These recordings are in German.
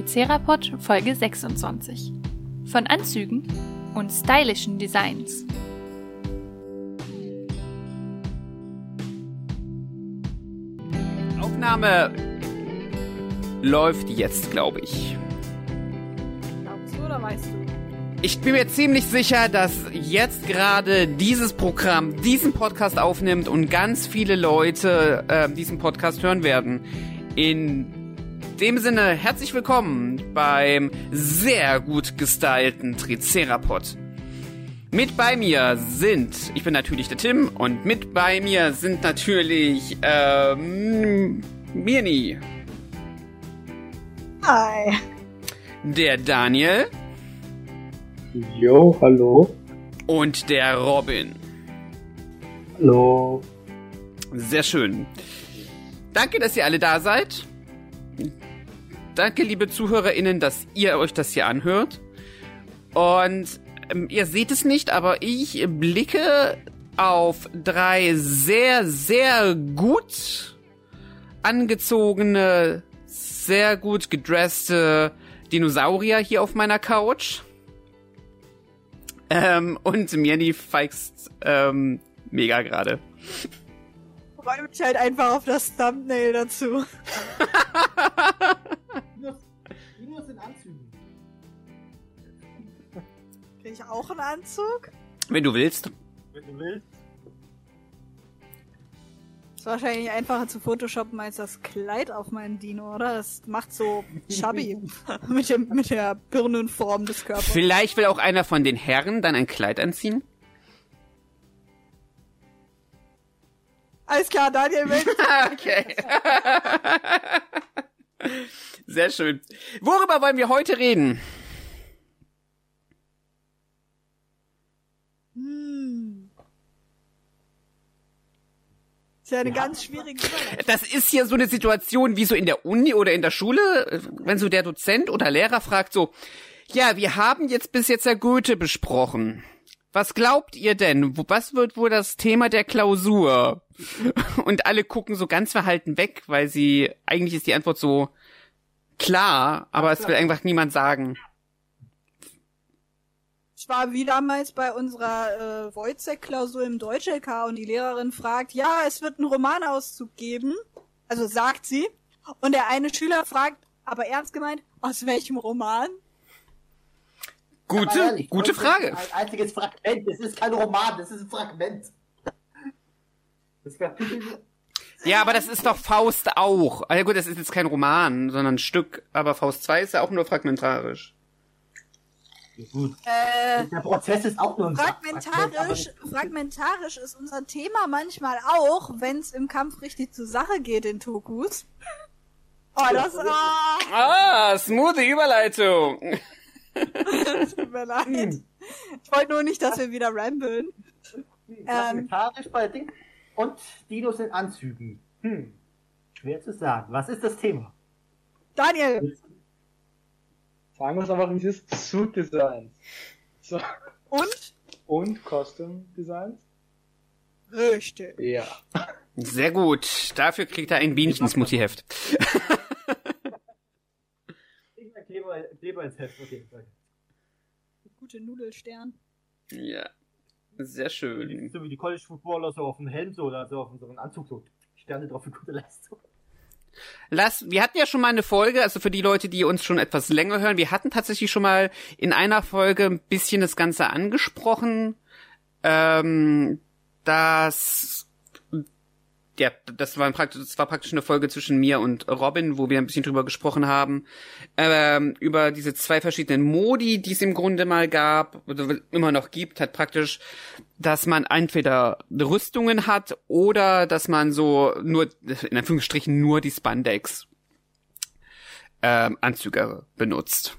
Tricerapod Folge 26. Von Anzügen und stylischen Designs. Aufnahme läuft jetzt, glaube ich. Glaubst du oder weißt du? Ich bin mir ziemlich sicher, dass jetzt gerade dieses Programm diesen Podcast aufnimmt und ganz viele Leute äh, diesen Podcast hören werden. In dem Sinne, herzlich willkommen beim sehr gut gestylten Tricerapod. Mit bei mir sind, ich bin natürlich der Tim und mit bei mir sind natürlich ähm, Mirni, Hi. der Daniel Jo, hallo. und der Robin. Hallo. Sehr schön. Danke, dass ihr alle da seid. Danke, liebe ZuhörerInnen, dass ihr euch das hier anhört. Und ähm, ihr seht es nicht, aber ich blicke auf drei sehr, sehr gut angezogene, sehr gut gedresste Dinosaurier hier auf meiner Couch. Ähm, und Mirni feixt ähm, mega gerade. Mich halt einfach auf das Thumbnail dazu. Ich auch einen Anzug? Wenn du willst. Wenn du willst. Ist wahrscheinlich einfacher zu photoshoppen als das Kleid auf meinen Dino, oder? Das macht so chubby mit, dem, mit der Birnenform des Körpers. Vielleicht will auch einer von den Herren dann ein Kleid anziehen. Alles klar, Daniel, wenn okay. Sehr schön. Worüber wollen wir heute reden? Ist ja eine ganz schwierige Überleitung. Das ist hier so eine Situation wie so in der Uni oder in der Schule, wenn so der Dozent oder Lehrer fragt so, ja, wir haben jetzt bis jetzt ja Goethe besprochen. Was glaubt ihr denn? Was wird wohl das Thema der Klausur? Und alle gucken so ganz verhalten weg, weil sie, eigentlich ist die Antwort so klar, aber es will einfach niemand sagen. Ich war wie damals bei unserer äh, Wojcek-Klausur im Deutsch-LK und die Lehrerin fragt, ja, es wird einen Romanauszug geben. Also sagt sie. Und der eine Schüler fragt, aber ernst gemeint, aus welchem Roman? Gute, ehrlich, gute das ist Frage. Ein einziges Fragment. Das ist kein Roman, das ist ein Fragment. Das Kapitel. Ja, aber das ist doch Faust auch. Ah, ja gut, das ist jetzt kein Roman, sondern ein Stück, aber Faust 2 ist ja auch nur fragmentarisch. Gut. Äh, Der Prozess ist auch nur ein Fragment, fragmentarisch, aber- fragmentarisch ist unser Thema manchmal auch, wenn es im Kampf richtig zur Sache geht in Tokus. Oh, das ah, Ah, smoothie Überleitung. tut mir leid. Ich wollte nur nicht, dass wir wieder ramblen. Fragmentarisch bei Ding. Und Dinos in Anzügen. Hm. Schwer zu sagen. Was ist das Thema? Daniel, Sagen wir es einfach, wie es ist. Suit Designs. So. und? Und Costume Designs? Richtig. Ja. Sehr gut. Dafür kriegt er ein Bienchen-Smoothie-Heft. Ich mein Kleber, Kleber ins Heft. Okay, danke. Gute Nudelstern. Ja. Sehr schön. So wie die College Footballer so auf dem Helm so oder so auf unserem Anzug so Sterne drauf für gute Leistung. Lass, wir hatten ja schon mal eine Folge, also für die Leute, die uns schon etwas länger hören, wir hatten tatsächlich schon mal in einer Folge ein bisschen das Ganze angesprochen, ähm, dass ja, das war praktisch, das war praktisch eine Folge zwischen mir und Robin, wo wir ein bisschen drüber gesprochen haben, ähm, über diese zwei verschiedenen Modi, die es im Grunde mal gab, oder immer noch gibt, hat praktisch, dass man entweder Rüstungen hat oder dass man so nur, in Anführungsstrichen, nur die Spandex ähm, Anzüge benutzt.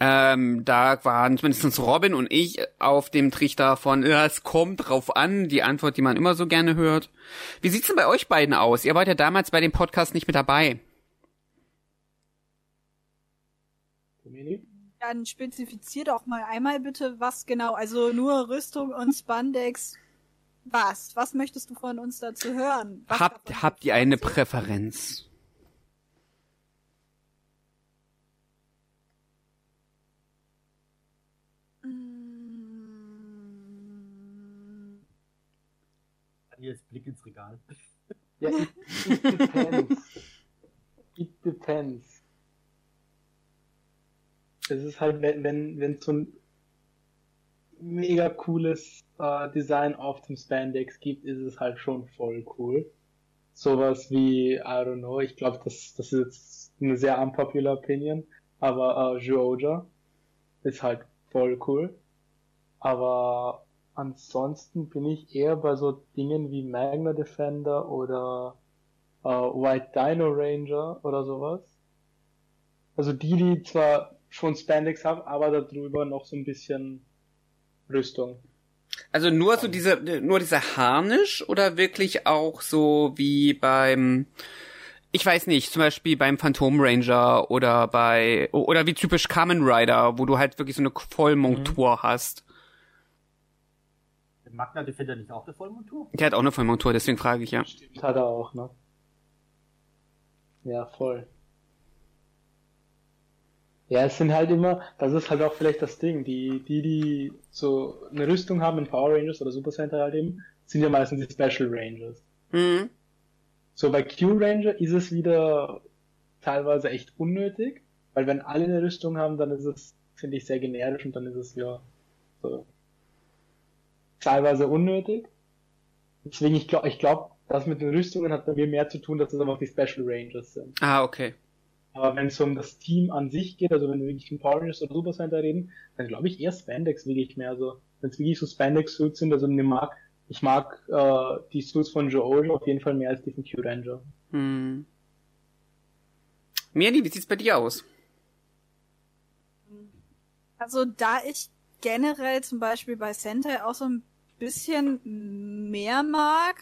Ähm, da waren zumindest Robin und ich auf dem Trichter von, ja, es kommt drauf an, die Antwort, die man immer so gerne hört. Wie sieht's denn bei euch beiden aus? Ihr wart ja damals bei dem Podcast nicht mit dabei. Dann spezifizier doch mal einmal bitte, was genau, also nur Rüstung und Spandex. Was? Was möchtest du von uns dazu hören? Was Habt, habt ihr eine? Präferenz? Daniels Blick ins Regal. Ja, it, it depends. It depends. Es ist halt, wenn, wenn, wenn so ein mega cooles äh, Design auf dem Spandex gibt, ist es halt schon voll cool. Sowas wie, I don't know, ich glaube, das, das ist jetzt eine sehr unpopular Opinion, aber äh, Georgia ist halt voll cool. Aber ansonsten bin ich eher bei so Dingen wie Magna Defender oder äh, White Dino Ranger oder sowas. Also die, die zwar schon Spandex haben, aber darüber noch so ein bisschen Rüstung. Also nur so diese, nur dieser Harnisch oder wirklich auch so wie beim, ich weiß nicht, zum Beispiel beim Phantom Ranger oder bei, oder wie typisch Kamen Rider, wo du halt wirklich so eine Vollmontur mhm. hast. Magna Defender nicht auch eine Vollmontur? Der hat auch eine Vollmontur, deswegen frage ich ja. Stimmt, hat er auch, ne? Ja, voll. Ja, es sind halt immer, das ist halt auch vielleicht das Ding, die, die, die so eine Rüstung haben in Power Rangers oder Super Center halt eben, sind ja meistens die Special Rangers. Mhm. So bei Q Ranger ist es wieder teilweise echt unnötig, weil wenn alle eine Rüstung haben, dann ist es, finde ich, sehr generisch und dann ist es ja so teilweise unnötig. Deswegen, ich glaube, ich glaube, das mit den Rüstungen hat bei mir mehr zu tun, dass es einfach die Special Rangers sind. Ah, okay. Aber wenn es um das Team an sich geht, also wenn wir wirklich von Power Rangers oder Super Center reden, dann glaube ich eher Spandex wirklich mehr. Also wenn es wirklich so Spandex-Suits sind, also ich mag, ich mag äh, die Suits von Joe auf jeden Fall mehr als die von Q-Ranger. Hm. Mirni, wie sieht's bei dir aus? Also da ich generell zum Beispiel bei Sentai auch so ein bisschen mehr mag,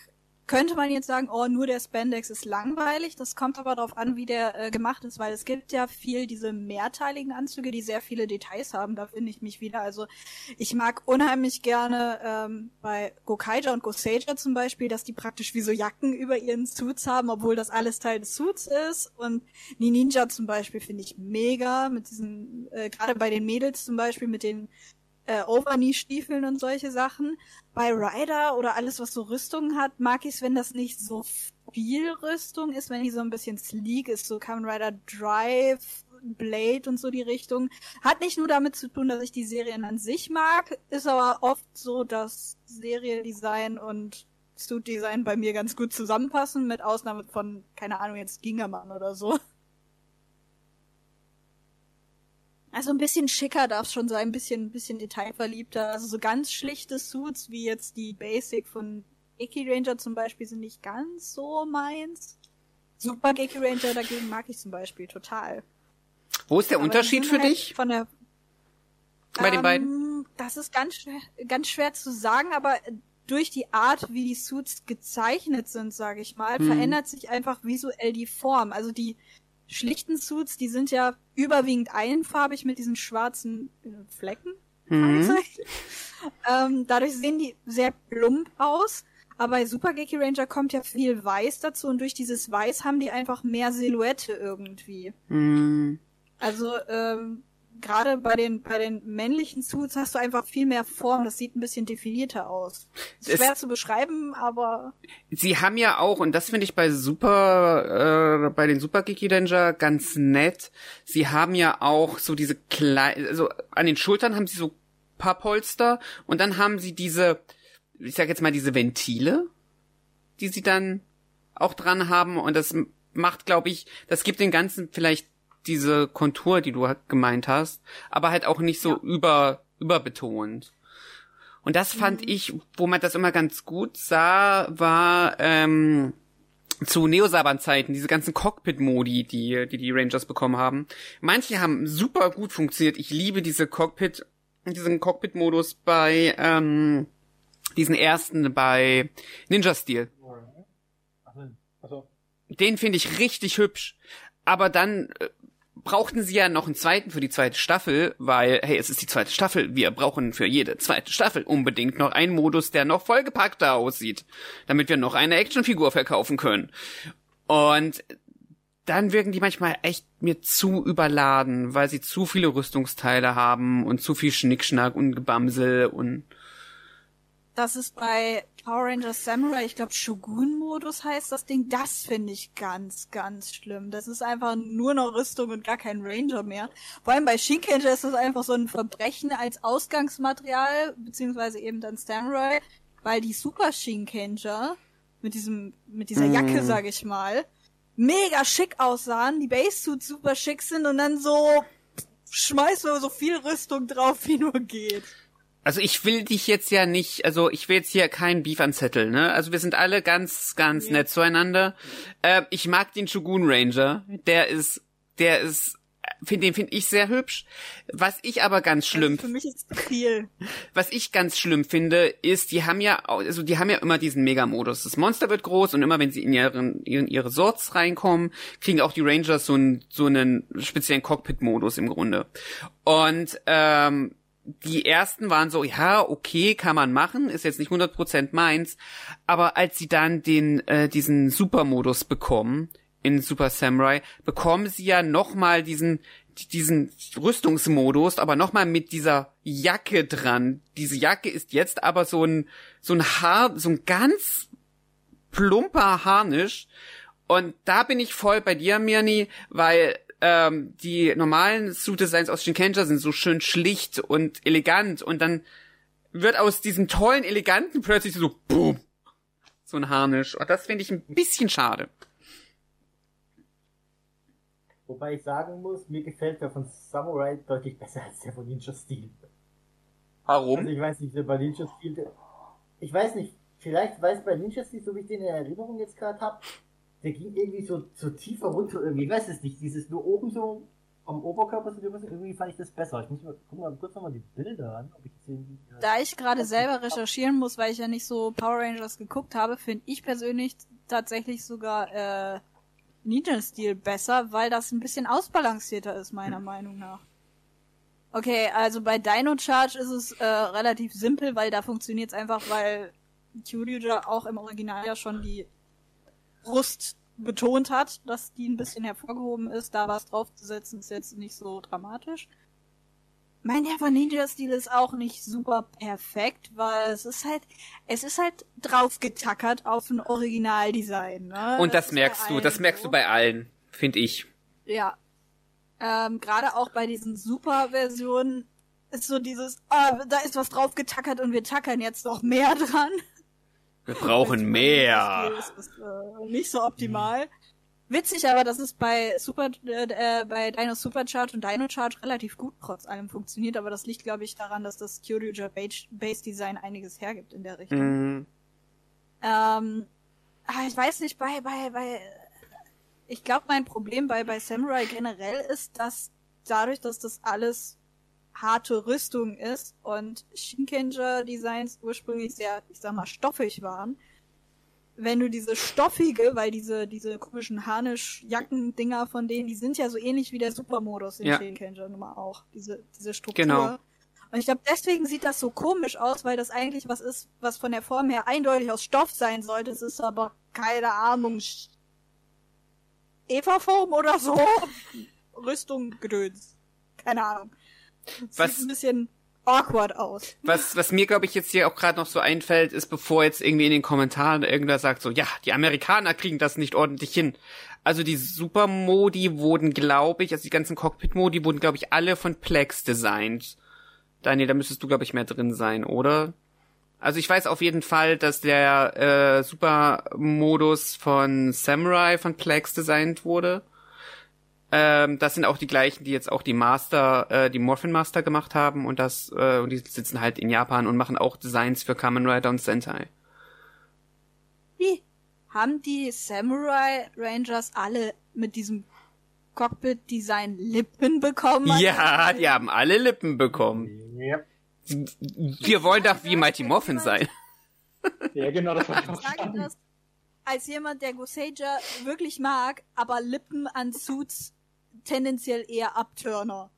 könnte man jetzt sagen, oh, nur der Spandex ist langweilig. Das kommt aber darauf an, wie der äh, gemacht ist, weil es gibt ja viel diese mehrteiligen Anzüge, die sehr viele Details haben. Da finde ich mich wieder. Also ich mag unheimlich gerne ähm, bei Gokaija und Goseija zum Beispiel, dass die praktisch wie so Jacken über ihren Suits haben, obwohl das alles Teil des Suits ist. Und Ninja zum Beispiel finde ich mega mit diesen, äh, gerade bei den Mädels zum Beispiel mit den äh, Overknee-Stiefeln und solche Sachen. Bei Rider oder alles, was so Rüstungen hat, mag ich es, wenn das nicht so viel Rüstung ist, wenn die so ein bisschen sleek ist, so Kamen Rider Drive, Blade und so die Richtung. Hat nicht nur damit zu tun, dass ich die Serien an sich mag, ist aber oft so, dass Seriendesign und Suit-Design bei mir ganz gut zusammenpassen, mit Ausnahme von, keine Ahnung, jetzt Gingerman oder so. Also ein bisschen schicker darf es schon sein, ein bisschen, ein bisschen detailverliebter. Also so ganz schlichte Suits wie jetzt die Basic von Geki Ranger zum Beispiel sind nicht ganz so meins. Super Geki Ranger dagegen mag ich zum Beispiel total. Wo ist der Aber Unterschied für halt dich? Von der, Bei ähm, den beiden? Das ist ganz schwer, ganz schwer zu sagen, aber durch die Art, wie die Suits gezeichnet sind, sage ich mal, hm. verändert sich einfach visuell die Form. Also die schlichten Suits, die sind ja überwiegend einfarbig mit diesen schwarzen äh, Flecken. Mhm. ähm, dadurch sehen die sehr plump aus. Aber bei Super Geeky Ranger kommt ja viel Weiß dazu und durch dieses Weiß haben die einfach mehr Silhouette irgendwie. Mhm. Also ähm, gerade bei den bei den männlichen Suits hast du einfach viel mehr Form, das sieht ein bisschen definierter aus. Ist schwer zu beschreiben, aber sie haben ja auch und das finde ich bei Super äh, bei den Super Geeky Ranger ganz nett. Sie haben ja auch so diese kleinen also an den Schultern haben sie so paar Polster und dann haben sie diese ich sag jetzt mal diese Ventile, die sie dann auch dran haben und das macht glaube ich, das gibt den ganzen vielleicht diese Kontur, die du gemeint hast, aber halt auch nicht so ja. über überbetont. Und das fand mhm. ich, wo man das immer ganz gut sah, war ähm, zu Neosaban-Zeiten, diese ganzen Cockpit-Modi, die, die die Rangers bekommen haben. Manche haben super gut funktioniert. Ich liebe diese Cockpit, diesen Cockpit-Modus bei ähm, diesen ersten bei Ninja Steel. Den finde ich richtig hübsch. Aber dann äh, brauchten sie ja noch einen zweiten für die zweite Staffel, weil, hey, es ist die zweite Staffel, wir brauchen für jede zweite Staffel unbedingt noch einen Modus, der noch vollgepackter aussieht, damit wir noch eine Actionfigur verkaufen können. Und dann wirken die manchmal echt mir zu überladen, weil sie zu viele Rüstungsteile haben und zu viel Schnickschnack und Gebamsel und das ist bei Power Rangers Samurai, ich glaube Shogun-Modus heißt das Ding, das finde ich ganz, ganz schlimm. Das ist einfach nur noch Rüstung und gar kein Ranger mehr. Vor allem bei Shinkenger ist das einfach so ein Verbrechen als Ausgangsmaterial, beziehungsweise eben dann Samurai, weil die Super Shinkenger mit diesem, mit dieser Jacke, Mm. sag ich mal, mega schick aussahen, die Basesuits super schick sind und dann so schmeißt du so viel Rüstung drauf, wie nur geht. Also ich will dich jetzt ja nicht, also ich will jetzt hier keinen Beef anzetteln, ne? Also wir sind alle ganz, ganz nett zueinander. Äh, ich mag den Shogun Ranger. Der ist, der ist, find, den finde ich sehr hübsch. Was ich aber ganz schlimm, Für mich ist viel. was ich ganz schlimm finde, ist, die haben ja, also die haben ja immer diesen Mega-Modus. Das Monster wird groß und immer wenn sie in ihren, in ihre Sorts reinkommen, kriegen auch die Rangers so einen, so einen speziellen Cockpit-Modus im Grunde. Und, ähm, die ersten waren so, ja, okay, kann man machen, ist jetzt nicht 100% meins, aber als sie dann den äh, diesen Supermodus bekommen in Super Samurai, bekommen sie ja nochmal diesen diesen Rüstungsmodus, aber nochmal mit dieser Jacke dran. Diese Jacke ist jetzt aber so ein so ein Haar, so ein ganz plumper Harnisch und da bin ich voll bei dir, Mirni, weil ähm, die normalen Suit-Designs aus Shinkenja sind so schön schlicht und elegant und dann wird aus diesem tollen, eleganten plötzlich so boom, so ein Harnisch. Und das finde ich ein bisschen schade. Wobei ich sagen muss, mir gefällt der von Samurai deutlich besser als der von Ninja Steel. Also Warum? ich weiß nicht, der bei Ninja Steel, ich weiß nicht, vielleicht weiß bei Ninja Steel, so wie ich den in Erinnerung jetzt gerade hab, der ging irgendwie so, so tiefer runter irgendwie, weiß es nicht, dieses nur oben so am Oberkörper so drüber, irgendwie fand ich das besser. Ich muss mal, guck mal kurz nochmal die Bilder an, ob ich irgendwie, äh, Da ich gerade selber recherchieren muss, weil ich ja nicht so Power Rangers geguckt habe, finde ich persönlich tatsächlich sogar äh, Ninja-Stil besser, weil das ein bisschen ausbalancierter ist, meiner Meinung nach. Okay, also bei Dino Charge ist es äh, relativ simpel, weil da funktioniert es einfach, weil Kyuryuja auch im Original ja schon die Brust betont hat, dass die ein bisschen hervorgehoben ist. Da was draufzusetzen ist jetzt nicht so dramatisch. Mein Herr von Ninja-Stil ist auch nicht super perfekt, weil es ist halt, es ist halt draufgetackert auf ein Originaldesign, ne? Und das ist merkst du, das merkst so. du bei allen, finde ich. Ja. Ähm, gerade auch bei diesen Super-Versionen ist so dieses, ah, da ist was draufgetackert und wir tackern jetzt noch mehr dran. Wir brauchen mehr. Ninja-Stil Ist das, äh, nicht so optimal. Witzig aber, dass es bei Super, äh, äh, bei Dino Supercharge und Dino Charge relativ gut trotz allem funktioniert, aber das liegt, glaube ich, daran, dass das Kyoryuja Base Base Design einiges hergibt in der Richtung. Mhm. Ähm, ah, ich weiß nicht, bei, bei, bei, ich glaube, mein Problem bei, bei Samurai generell ist, dass dadurch, dass das alles harte Rüstung ist und Shinkenger Designs ursprünglich sehr, ich sag mal, stoffig waren, wenn du diese stoffige, weil diese, diese komischen Harnisch-Jacken-Dinger von denen, die sind ja so ähnlich wie der Supermodus in Ja. Shinkenger Nummer auch, diese, diese Struktur. Genau. Und ich glaube, deswegen sieht das so komisch aus, weil das eigentlich was ist, was von der Form her eindeutig aus Stoff sein sollte. Es ist aber keine Ahnung. Eva-Form oder so. Rüstung gedöns. Keine Ahnung. Sieht Was- ein bisschen awkward aus. Was, was mir, glaube ich, jetzt hier auch gerade noch so einfällt, ist, bevor jetzt irgendwie in den Kommentaren irgendwer sagt, so, ja, die Amerikaner kriegen das nicht ordentlich hin. Also die Supermodi wurden, glaube ich, also die ganzen Cockpit-Modi wurden, glaube ich, alle von Plex designt. Daniel, da müsstest du, glaube ich, mehr drin sein, oder? Also ich weiß auf jeden Fall, dass der äh, Supermodus von Samurai von Plex designt wurde. Ähm, das sind auch die gleichen, die jetzt auch die Master, äh, die Morphin Master gemacht haben und das, äh, und die sitzen halt in Japan und machen auch Designs für Kamen Rider und Sentai. Wie? Haben die Samurai Rangers alle mit diesem Cockpit-Design Lippen bekommen? Ja, die haben alle Lippen bekommen. ja. Wir wollen doch wie Mighty Morphin sein. Ja, genau, das war ich sagen. das als jemand, der Gosager wirklich mag, aber Lippen an Suits tendenziell eher Abturner.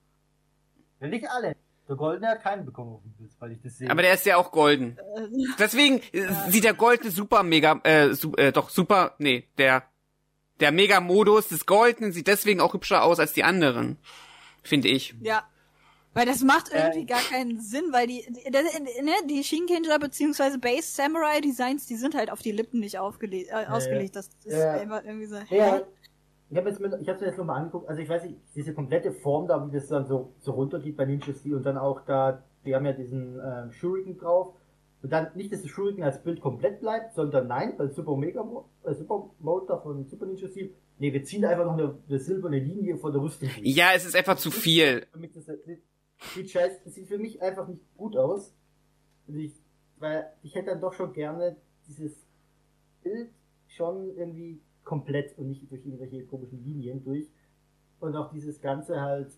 Ja, nicht alle. Der Goldene hat keinen bekommen auf dem Bild, weil ich das sehe. Aber der ist ja auch golden. Äh, Deswegen äh, sieht der goldene Super Mega, äh, su äh, doch Super, nee, der, der Mega-Modus des Goldenen sieht deswegen auch hübscher aus als die anderen. Finde ich. ja. Weil das macht irgendwie Äh, gar keinen Sinn, weil die, die, die, ne, die Shinkenger beziehungsweise Base Samurai Designs, die sind halt auf die Lippen nicht aufgelegt, äh, ausgelegt. Das ist Ja. einfach irgendwie so. Ja, ich habe jetzt mir, ich hab's mir jetzt nochmal angeguckt, also ich weiß nicht, diese komplette Form da, wie das dann so, so runtergeht bei Ninja Steel und dann auch da, die haben ja diesen ähm, Shuriken drauf und dann nicht, dass das Shuriken als Bild komplett bleibt, sondern nein, bei Super Mega Mo- äh, Super Mode da von Super Ninja Steel, nee, wir ziehen einfach noch eine, eine silberne Linie von der Rüstung. Ja, es ist einfach zu viel. Das, sieht, scheiße, das sieht für mich einfach nicht gut aus. Und ich, weil ich hätte dann doch schon gerne dieses Bild schon irgendwie komplett und nicht durch irgendwelche komischen Linien durch. Und auch dieses Ganze halt,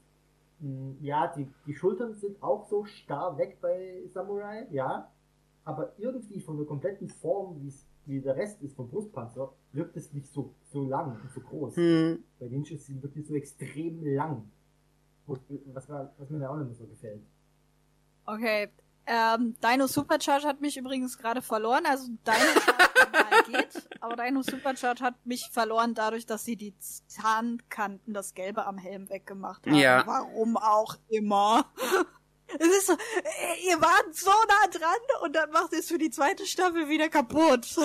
mh, ja, die, die Schultern sind auch so starr weg bei Samurai, ja. Aber irgendwie von der kompletten Form, wie es wie der Rest ist vom Brustpanzer, wirkt es nicht so, so lang und so groß. Hm. Bei Ninja wirkt es so extrem lang. Wo- Was, war, was mir da auch nicht mehr so gefällt. Okay. Ähm, Dino Supercharge hat mich übrigens gerade verloren. Also Dino Charge geht, aber Dino Supercharge hat mich verloren dadurch, dass sie die Zahnkanten, das Gelbe am Helm weggemacht haben. Ja. Warum auch immer. Es ist so, äh, ihr wart so nah dran und dann macht ihr es für die zweite Staffel wieder kaputt.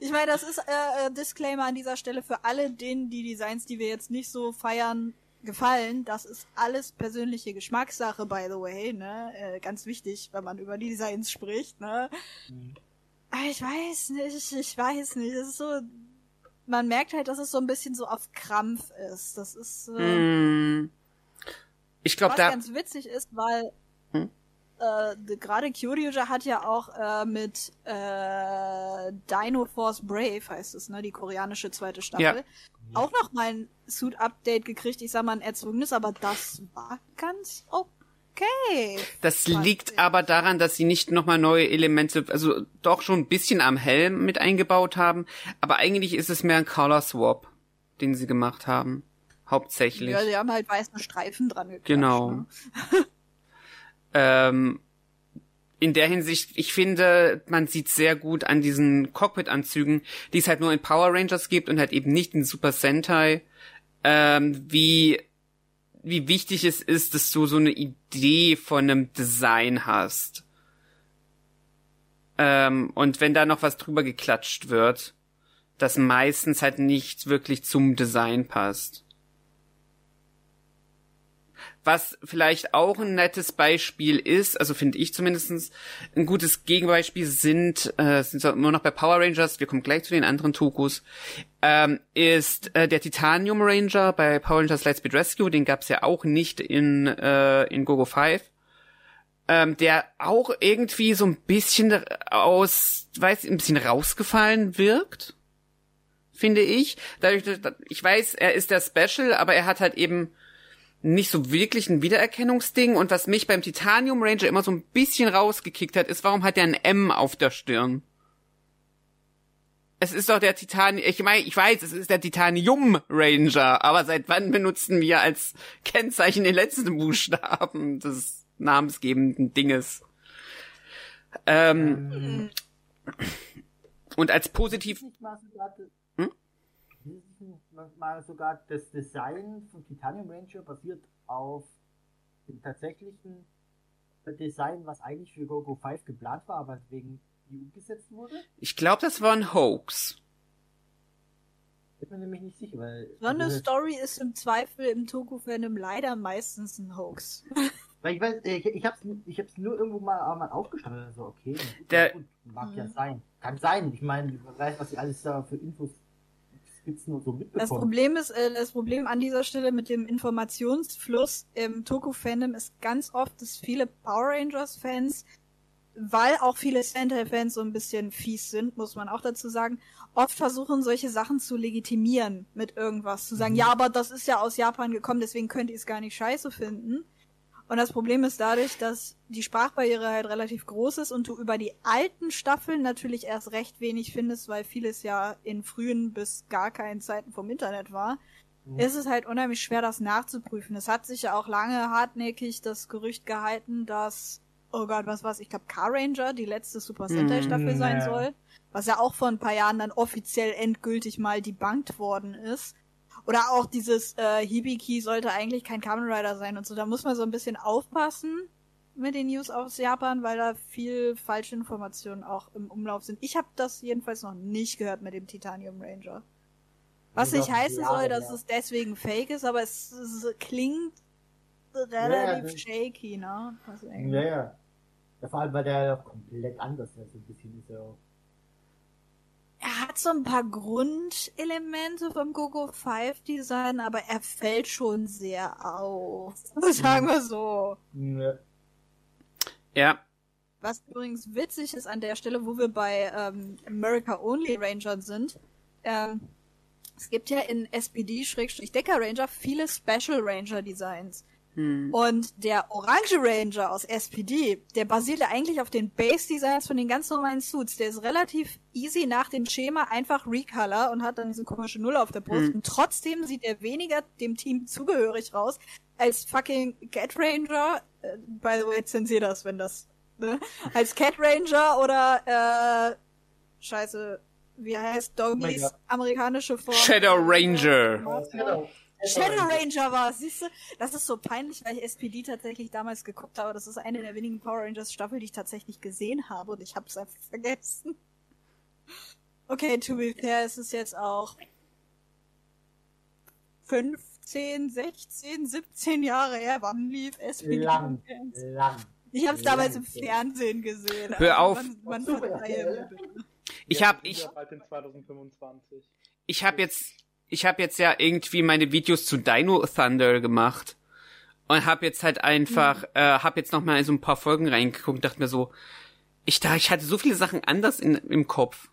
Ich meine, das ist äh, äh, Disclaimer an dieser Stelle für alle denen, die Designs, die wir jetzt nicht so feiern, gefallen. Das ist alles persönliche Geschmackssache, by the way, ne? Äh, ganz wichtig, wenn man über die Designs spricht, ne? Aber ich weiß nicht, ich weiß nicht. Es ist so, man merkt halt, dass es so ein bisschen so auf Krampf ist. Das ist, äh, Hm. Ich glaube, was da. ganz witzig ist, weil Hm? äh, gerade Kyoryuja hat ja auch äh, mit äh, Dino Force Brave, heißt es, ne, die koreanische zweite Staffel, Ja. auch noch mal ein Suit-Update gekriegt. Ich sag mal ein erzwungenes, aber das war ganz okay. Das fand liegt aber daran, dass sie nicht nochmal neue Elemente, also doch schon ein bisschen am Helm mit eingebaut haben, aber eigentlich ist es mehr ein Color Swap, den sie gemacht haben. Hauptsächlich. Ja, die haben halt weiße Streifen dran geklatscht. Genau. Ne? Ähm, in der Hinsicht, ich finde, man sieht sehr gut an diesen Cockpit-Anzügen, die es halt nur in Power Rangers gibt und halt eben nicht in Super Sentai, ähm, wie, wie wichtig es ist, dass du so eine Idee von einem Design hast. Ähm, und wenn da noch was drüber geklatscht wird, das meistens halt nicht wirklich zum Design passt. Was vielleicht auch ein nettes Beispiel ist, also finde ich zumindestens ein gutes Gegenbeispiel sind, äh, sind so immer noch bei Power Rangers, wir kommen gleich zu den anderen Tokus, ähm, ist äh, der Titanium Ranger bei Power Rangers Lightspeed Rescue, den gab's ja auch nicht in, äh, in Gogo 5. Ähm, der auch irgendwie so ein bisschen aus, weiß, ein bisschen rausgefallen wirkt, finde ich. Dadurch, ich weiß, er ist der Special, aber er hat halt eben nicht so wirklich ein Wiedererkennungsding. Und was mich beim Titanium Ranger immer so ein bisschen rausgekickt hat, ist, warum hat er ein M auf der Stirn? Es ist doch der Titan, ich meine, ich weiß, es ist der Titanium Ranger, aber seit wann benutzen wir als Kennzeichen den letzten Buchstaben des namensgebenden Dinges? Ähm, und als positiv, nicht mal sogar, das, Hm? ist es nicht mal- mal sogar das Design von Titanium Ranger basiert auf dem tatsächlichen Design, was eigentlich für GoGo 5 geplant war, aber wegen EU umgesetzt wurde? ich glaube, das war ein Hoax. Bin mir nämlich nicht sicher, weil. So eine also, Story ist im Zweifel im Toku-Fandom leider meistens ein Hoax. Weil ich weiß, ich, ich hab's, ich hab's nur irgendwo mal, mal aufgeschrieben. Also, okay, Der- gut, mag Mhm. ja sein. Kann sein. Ich meine, wer weiß, was sie alles da für Infos, Skizzen und so Das mitbekommen. Problem ist, äh, das Problem an dieser Stelle mit dem Informationsfluss im Toku-Fandom ist ganz oft, dass viele Power Rangers-Fans, weil auch viele Sentai-Fans so ein bisschen fies sind, muss man auch dazu sagen, oft versuchen, solche Sachen zu legitimieren mit irgendwas. Zu sagen, Mhm. ja, aber das ist ja aus Japan gekommen, deswegen könnt ihr es gar nicht scheiße finden. Und das Problem ist dadurch, dass die Sprachbarriere halt relativ groß ist und du über die alten Staffeln natürlich erst recht wenig findest, weil vieles ja in frühen bis gar keinen Zeiten vom Internet war, Mhm. ist es halt unheimlich schwer, das nachzuprüfen. Es hat sich ja auch lange hartnäckig das Gerücht gehalten, dass, oh Gott, was war's, ich glaube Car Ranger die letzte Super Sentai Staffel Mhm, sein ja. soll, was ja auch vor ein paar Jahren dann offiziell endgültig mal debunked worden ist. Oder auch dieses äh, Hibiki sollte eigentlich kein Kamen Rider sein und so. Da muss man so ein bisschen aufpassen mit den News aus Japan, weil da viel falsche Informationen auch im Umlauf sind. Ich habe das jedenfalls noch nicht gehört mit dem Titanium Ranger. Was nicht heißen Jahre soll, dass her. es deswegen fake ist, aber es, es klingt relativ das- shaky, ne? Deswegen. Naja. Ja, vor allem, weil der ja komplett anders ist. So ein bisschen ist er auch. Er hat so ein paar Grundelemente vom Gogo 5 Design, aber er fällt schon sehr auf. Sagen wir so. Ja. Was übrigens witzig ist an der Stelle, wo wir bei ähm, America Only Rangern sind. Ähm, es gibt ja in SPD-Decker Ranger viele Special Ranger Designs. Hm. Und der Orange Ranger aus SPD, der basiert ja eigentlich auf den Base-Designs von den ganz normalen Suits. Der ist relativ easy nach dem Schema einfach Recolor und hat dann diese komische Null auf der Brust. Hm. Und trotzdem sieht er weniger dem Team zugehörig raus als fucking Cat Ranger. Äh, by the way, zensier das, wenn das. Ne? Als Cat Ranger oder äh, Scheiße, wie heißt Doggys Omega. amerikanische Form? Shadow Ranger. Shadow, Shadow Ranger war es, siehst du? Das ist so peinlich, weil ich SPD tatsächlich damals geguckt habe. Das ist eine der wenigen Power Rangers Staffel, die ich tatsächlich gesehen habe und ich habe es einfach vergessen. Okay, to be fair, es ist jetzt auch 15, 16, 17 Jahre her. Wann lief SPD? Lang, lang. Ich habe es damals im. Fernsehen gesehen. Hör auf. Man, man. Ich Ja, hab, sind ich, ja bald in 2025. ich hab jetzt, ich hab jetzt ja irgendwie meine Videos zu Dino Thunder gemacht. Und hab jetzt halt einfach, äh, hab jetzt noch mal in so ein paar Folgen reingeguckt und dachte mir so, ich da, ich hatte so viele Sachen anders in, im Kopf.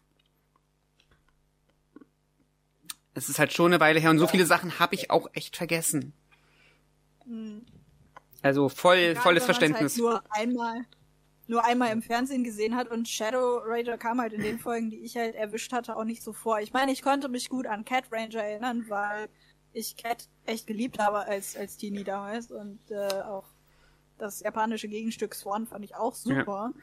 Es ist halt schon eine Weile her und so viele Sachen habe ich auch echt vergessen. Also voll, Gerade volles man's Verständnis. Halt nur einmal, nur einmal im Fernsehen gesehen hat und Shadow Ranger kam halt in den Folgen, die ich halt erwischt hatte, auch nicht so vor. Ich meine, ich konnte mich gut an Cat Ranger erinnern, weil ich Cat echt geliebt habe als, als Teenie damals und äh, auch das japanische Gegenstück Swan fand ich auch super.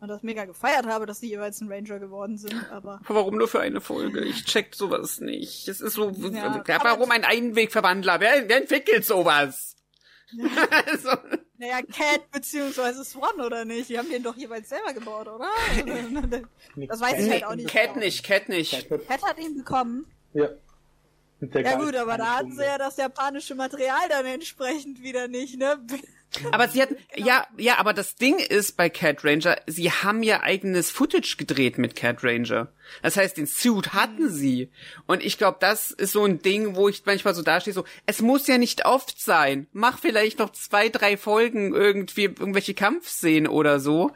Und das mega gefeiert habe, dass die jeweils ein Ranger geworden sind, aber Warum nur für eine Folge? Ich check sowas nicht. Es ist so, Ja, warum ein Einwegverwandler? Wer, wer entwickelt sowas? also, naja, Cat beziehungsweise Swan oder nicht? Die haben den doch jeweils selber gebaut, oder? Das weiß ich halt auch nicht. Cat nicht, Cat nicht. Cat hat ihn bekommen. Ja. Ja gut, aber da hatten sie ja das japanische Material dann entsprechend wieder nicht, ne? Aber sie hatten, ja, ja, aber das Ding ist bei Cat Ranger, sie haben ja eigenes Footage gedreht mit Cat Ranger. Das heißt, den Suit hatten sie. Und ich glaube, das ist so ein Ding, wo ich manchmal so dastehe, so, es muss ja nicht oft sein. Mach vielleicht noch zwei, drei Folgen irgendwie irgendwelche Kampfszenen oder so.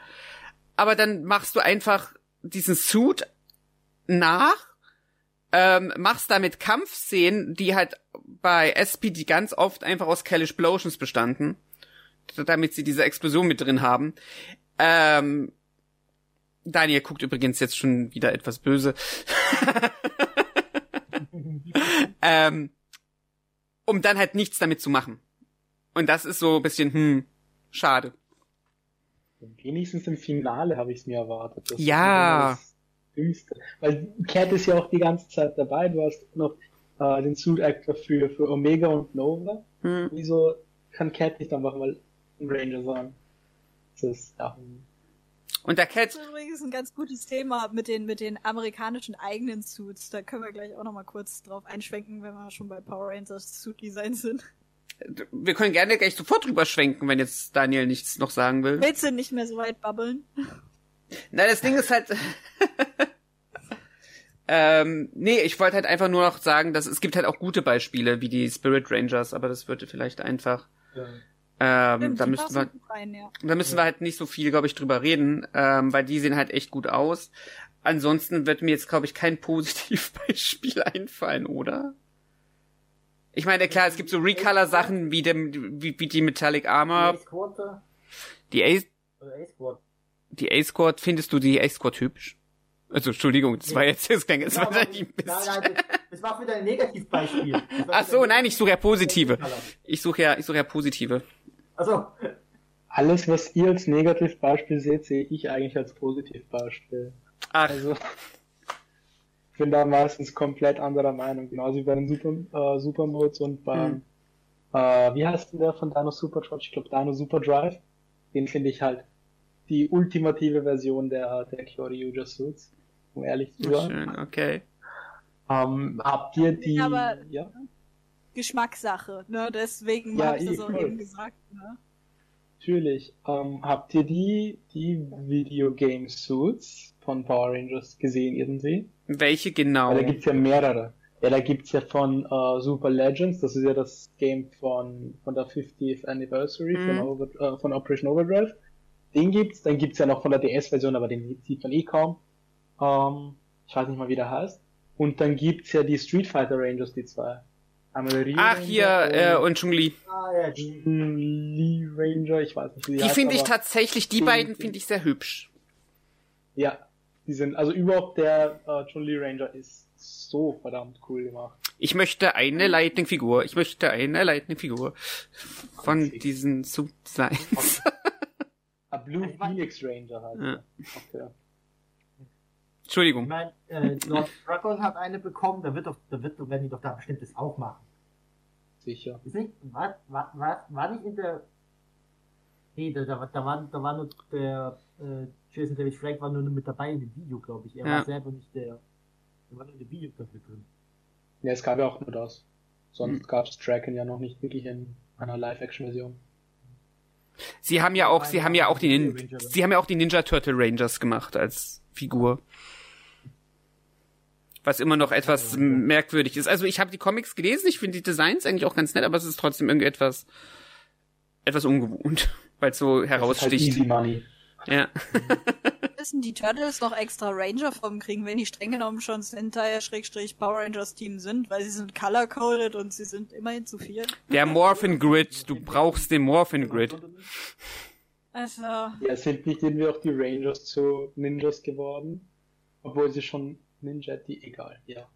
Aber dann machst du einfach diesen Suit nach, ähm, machst damit Kampfszenen, die halt bei SPD ganz oft einfach aus Kelly Explosions bestanden damit sie diese Explosion mit drin haben. Ähm, Daniel guckt übrigens jetzt schon wieder etwas böse. ähm, um dann halt nichts damit zu machen. Und das ist so ein bisschen, hm, schade. Wenigstens im Finale habe ich es mir erwartet. Das Ja. Dümmste. Weil Cat ist ja auch die ganze Zeit dabei. Du hast noch äh, den Suit Actor für, für Omega und Nova. Hm. Wieso kann Cat nicht einfach mal ein Ranger sein? Das ist, ja. Und der Das Cat, ist übrigens ein ganz gutes Thema mit den, mit den amerikanischen eigenen Suits. Da können wir gleich auch nochmal kurz drauf einschwenken, wenn wir schon bei Power Rangers Suit Design sind. wir können gerne gleich sofort drüber schwenken, wenn jetzt Daniel nichts noch sagen will. Willst du nicht mehr so weit babbeln? Na, das Ding ist halt. ähm, nee, ich wollte halt einfach nur noch sagen, dass es gibt halt auch gute Beispiele, wie die Spirit Rangers, aber das würde vielleicht einfach. Ja. Ähm, Stimmt, da die müssten wir, rein, ja. da müssen wir halt nicht so viel, glaube ich, drüber reden, ähm, weil die sehen halt echt gut aus. Ansonsten wird mir jetzt, glaube ich, kein Positivbeispiel einfallen, oder? Ich meine, klar, es gibt so Recolor-Sachen wie, dem, wie, wie die Metallic Armor, die A-Squad? die A-Squad, findest du die A-Squad hübsch? Also, Entschuldigung, das war jetzt, das klang jetzt Nein, wahrscheinlich ein nein, bisschen. nein, das, das war wieder ein Negativbeispiel. Ach so, ein nein, ich suche ja positive. Ich suche ja, ich suche ja positive. Also, Alles, was ihr als Negativbeispiel seht, sehe ich eigentlich als Positivbeispiel. Ach, Also, bin da meistens komplett anderer Meinung, genauso wie bei den Super, äh, Supermodes und beim, Hm. äh, wie heißt denn der von Dino Superdrive? Ich glaube Dino Superdrive. Den finde ich halt die ultimative Version der, der Kyoryu Suits, um ehrlich zu sein. Schön, okay. Ähm, habt ihr die, Aber- ja? Geschmackssache, ne? Deswegen Ja, habe ich das eh, auch voll. eben gesagt, ne? Natürlich. Ähm, habt ihr die, die Videogame Suits von Power Rangers gesehen irgendwie? Welche genau? Weil da gibt's ja mehrere. Ja, da gibt's ja von äh, Super Legends, das ist ja das Game von, von der 50th Anniversary Mhm. von, Over, äh, von Operation Overdrive. Den gibt's, dann gibt's ja noch von der DS-Version, aber den sieht man eh kaum. Ähm, ich weiß nicht mal, wie der heißt. Und dann gibt's ja die Street Fighter Rangers, die zwei. Ryu Ach, hier, äh, und Chun-Li. Ah, ja, die, Lee Ranger, ich weiß nicht, wie die, Die finde ich tatsächlich, die beiden finde ich sehr hübsch. Ja, die sind, also überhaupt der äh, Chun-Li Ranger ist so verdammt cool gemacht. Ich möchte eine Lightning-Figur. Ich möchte eine Lightning-Figur von diesen Subdesigns. A Blue Ich mein- Phoenix Ranger halt. Ja. Okay. ich Entschuldigung. meine, äh, Lord Dragon hat eine bekommen, da wird doch, da wird doch, werden die doch da bestimmt das auch machen. Sicher. Ist nicht, war, war, war, war nicht in der, nee, da, da, war- da war, da war nur der, äh, Jason David Frank war nur mit dabei in dem Video, glaube ich. Er Ja. war selber nicht der, er war nur in dem Video dafür drin. Ja, es gab ja auch nur das. Sonst Hm. gab es Draken ja noch nicht wirklich in einer Live-Action-Version. Sie haben ja auch, sie haben ja auch die, Nin sie haben ja auch die Ninja Turtle Rangers gemacht als Figur. Was immer noch etwas merkwürdig ist. Also ich habe die Comics gelesen, ich finde die Designs eigentlich auch ganz nett, aber es ist trotzdem irgendwie etwas, etwas ungewohnt, weil es so Das ist halt heraussticht. easy money. Ja. Müssen die Turtles noch extra Ranger-Formen kriegen, wenn die streng genommen schon Sentai-Power Rangers-Team sind, weil sie sind color-coded und sie sind immerhin zu viel. Der Morphin Grid, du brauchst den Morphin Grid. Also, Ja, sind nicht irgendwie auch die Rangers zu Ninjas geworden? Obwohl sie schon Ninja, die egal, ja.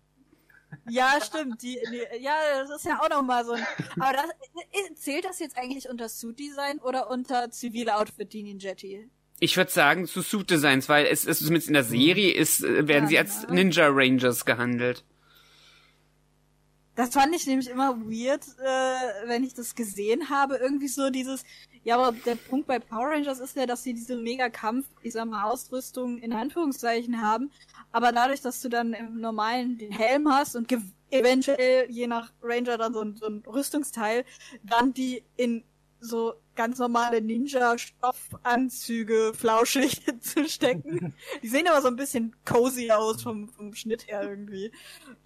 ja, stimmt. Die, die, ja, das ist ja auch nochmal so ein. Aber das, äh, zählt das jetzt eigentlich unter Suit-Design oder unter zivile Outfit, die Ninjetti? Ich würde sagen zu Suit Designs, weil es ist zumindest in der Serie ist, äh, werden sie Ja, als ne? Ninja Rangers gehandelt. Das fand ich nämlich immer weird, äh, wenn ich das gesehen habe. Irgendwie so dieses, ja, aber der Punkt bei Power Rangers ist ja, dass sie diese Mega-Kampf, ich sag mal, Ausrüstung in Anführungszeichen haben. Aber dadurch, dass du dann im normalen den Helm hast und eventuell je nach Ranger dann so ein, so ein Rüstungsteil, dann die in so ganz normale Ninja-Stoffanzüge flauschig zu stecken. Die sehen aber so ein bisschen cozy aus vom, vom Schnitt her irgendwie.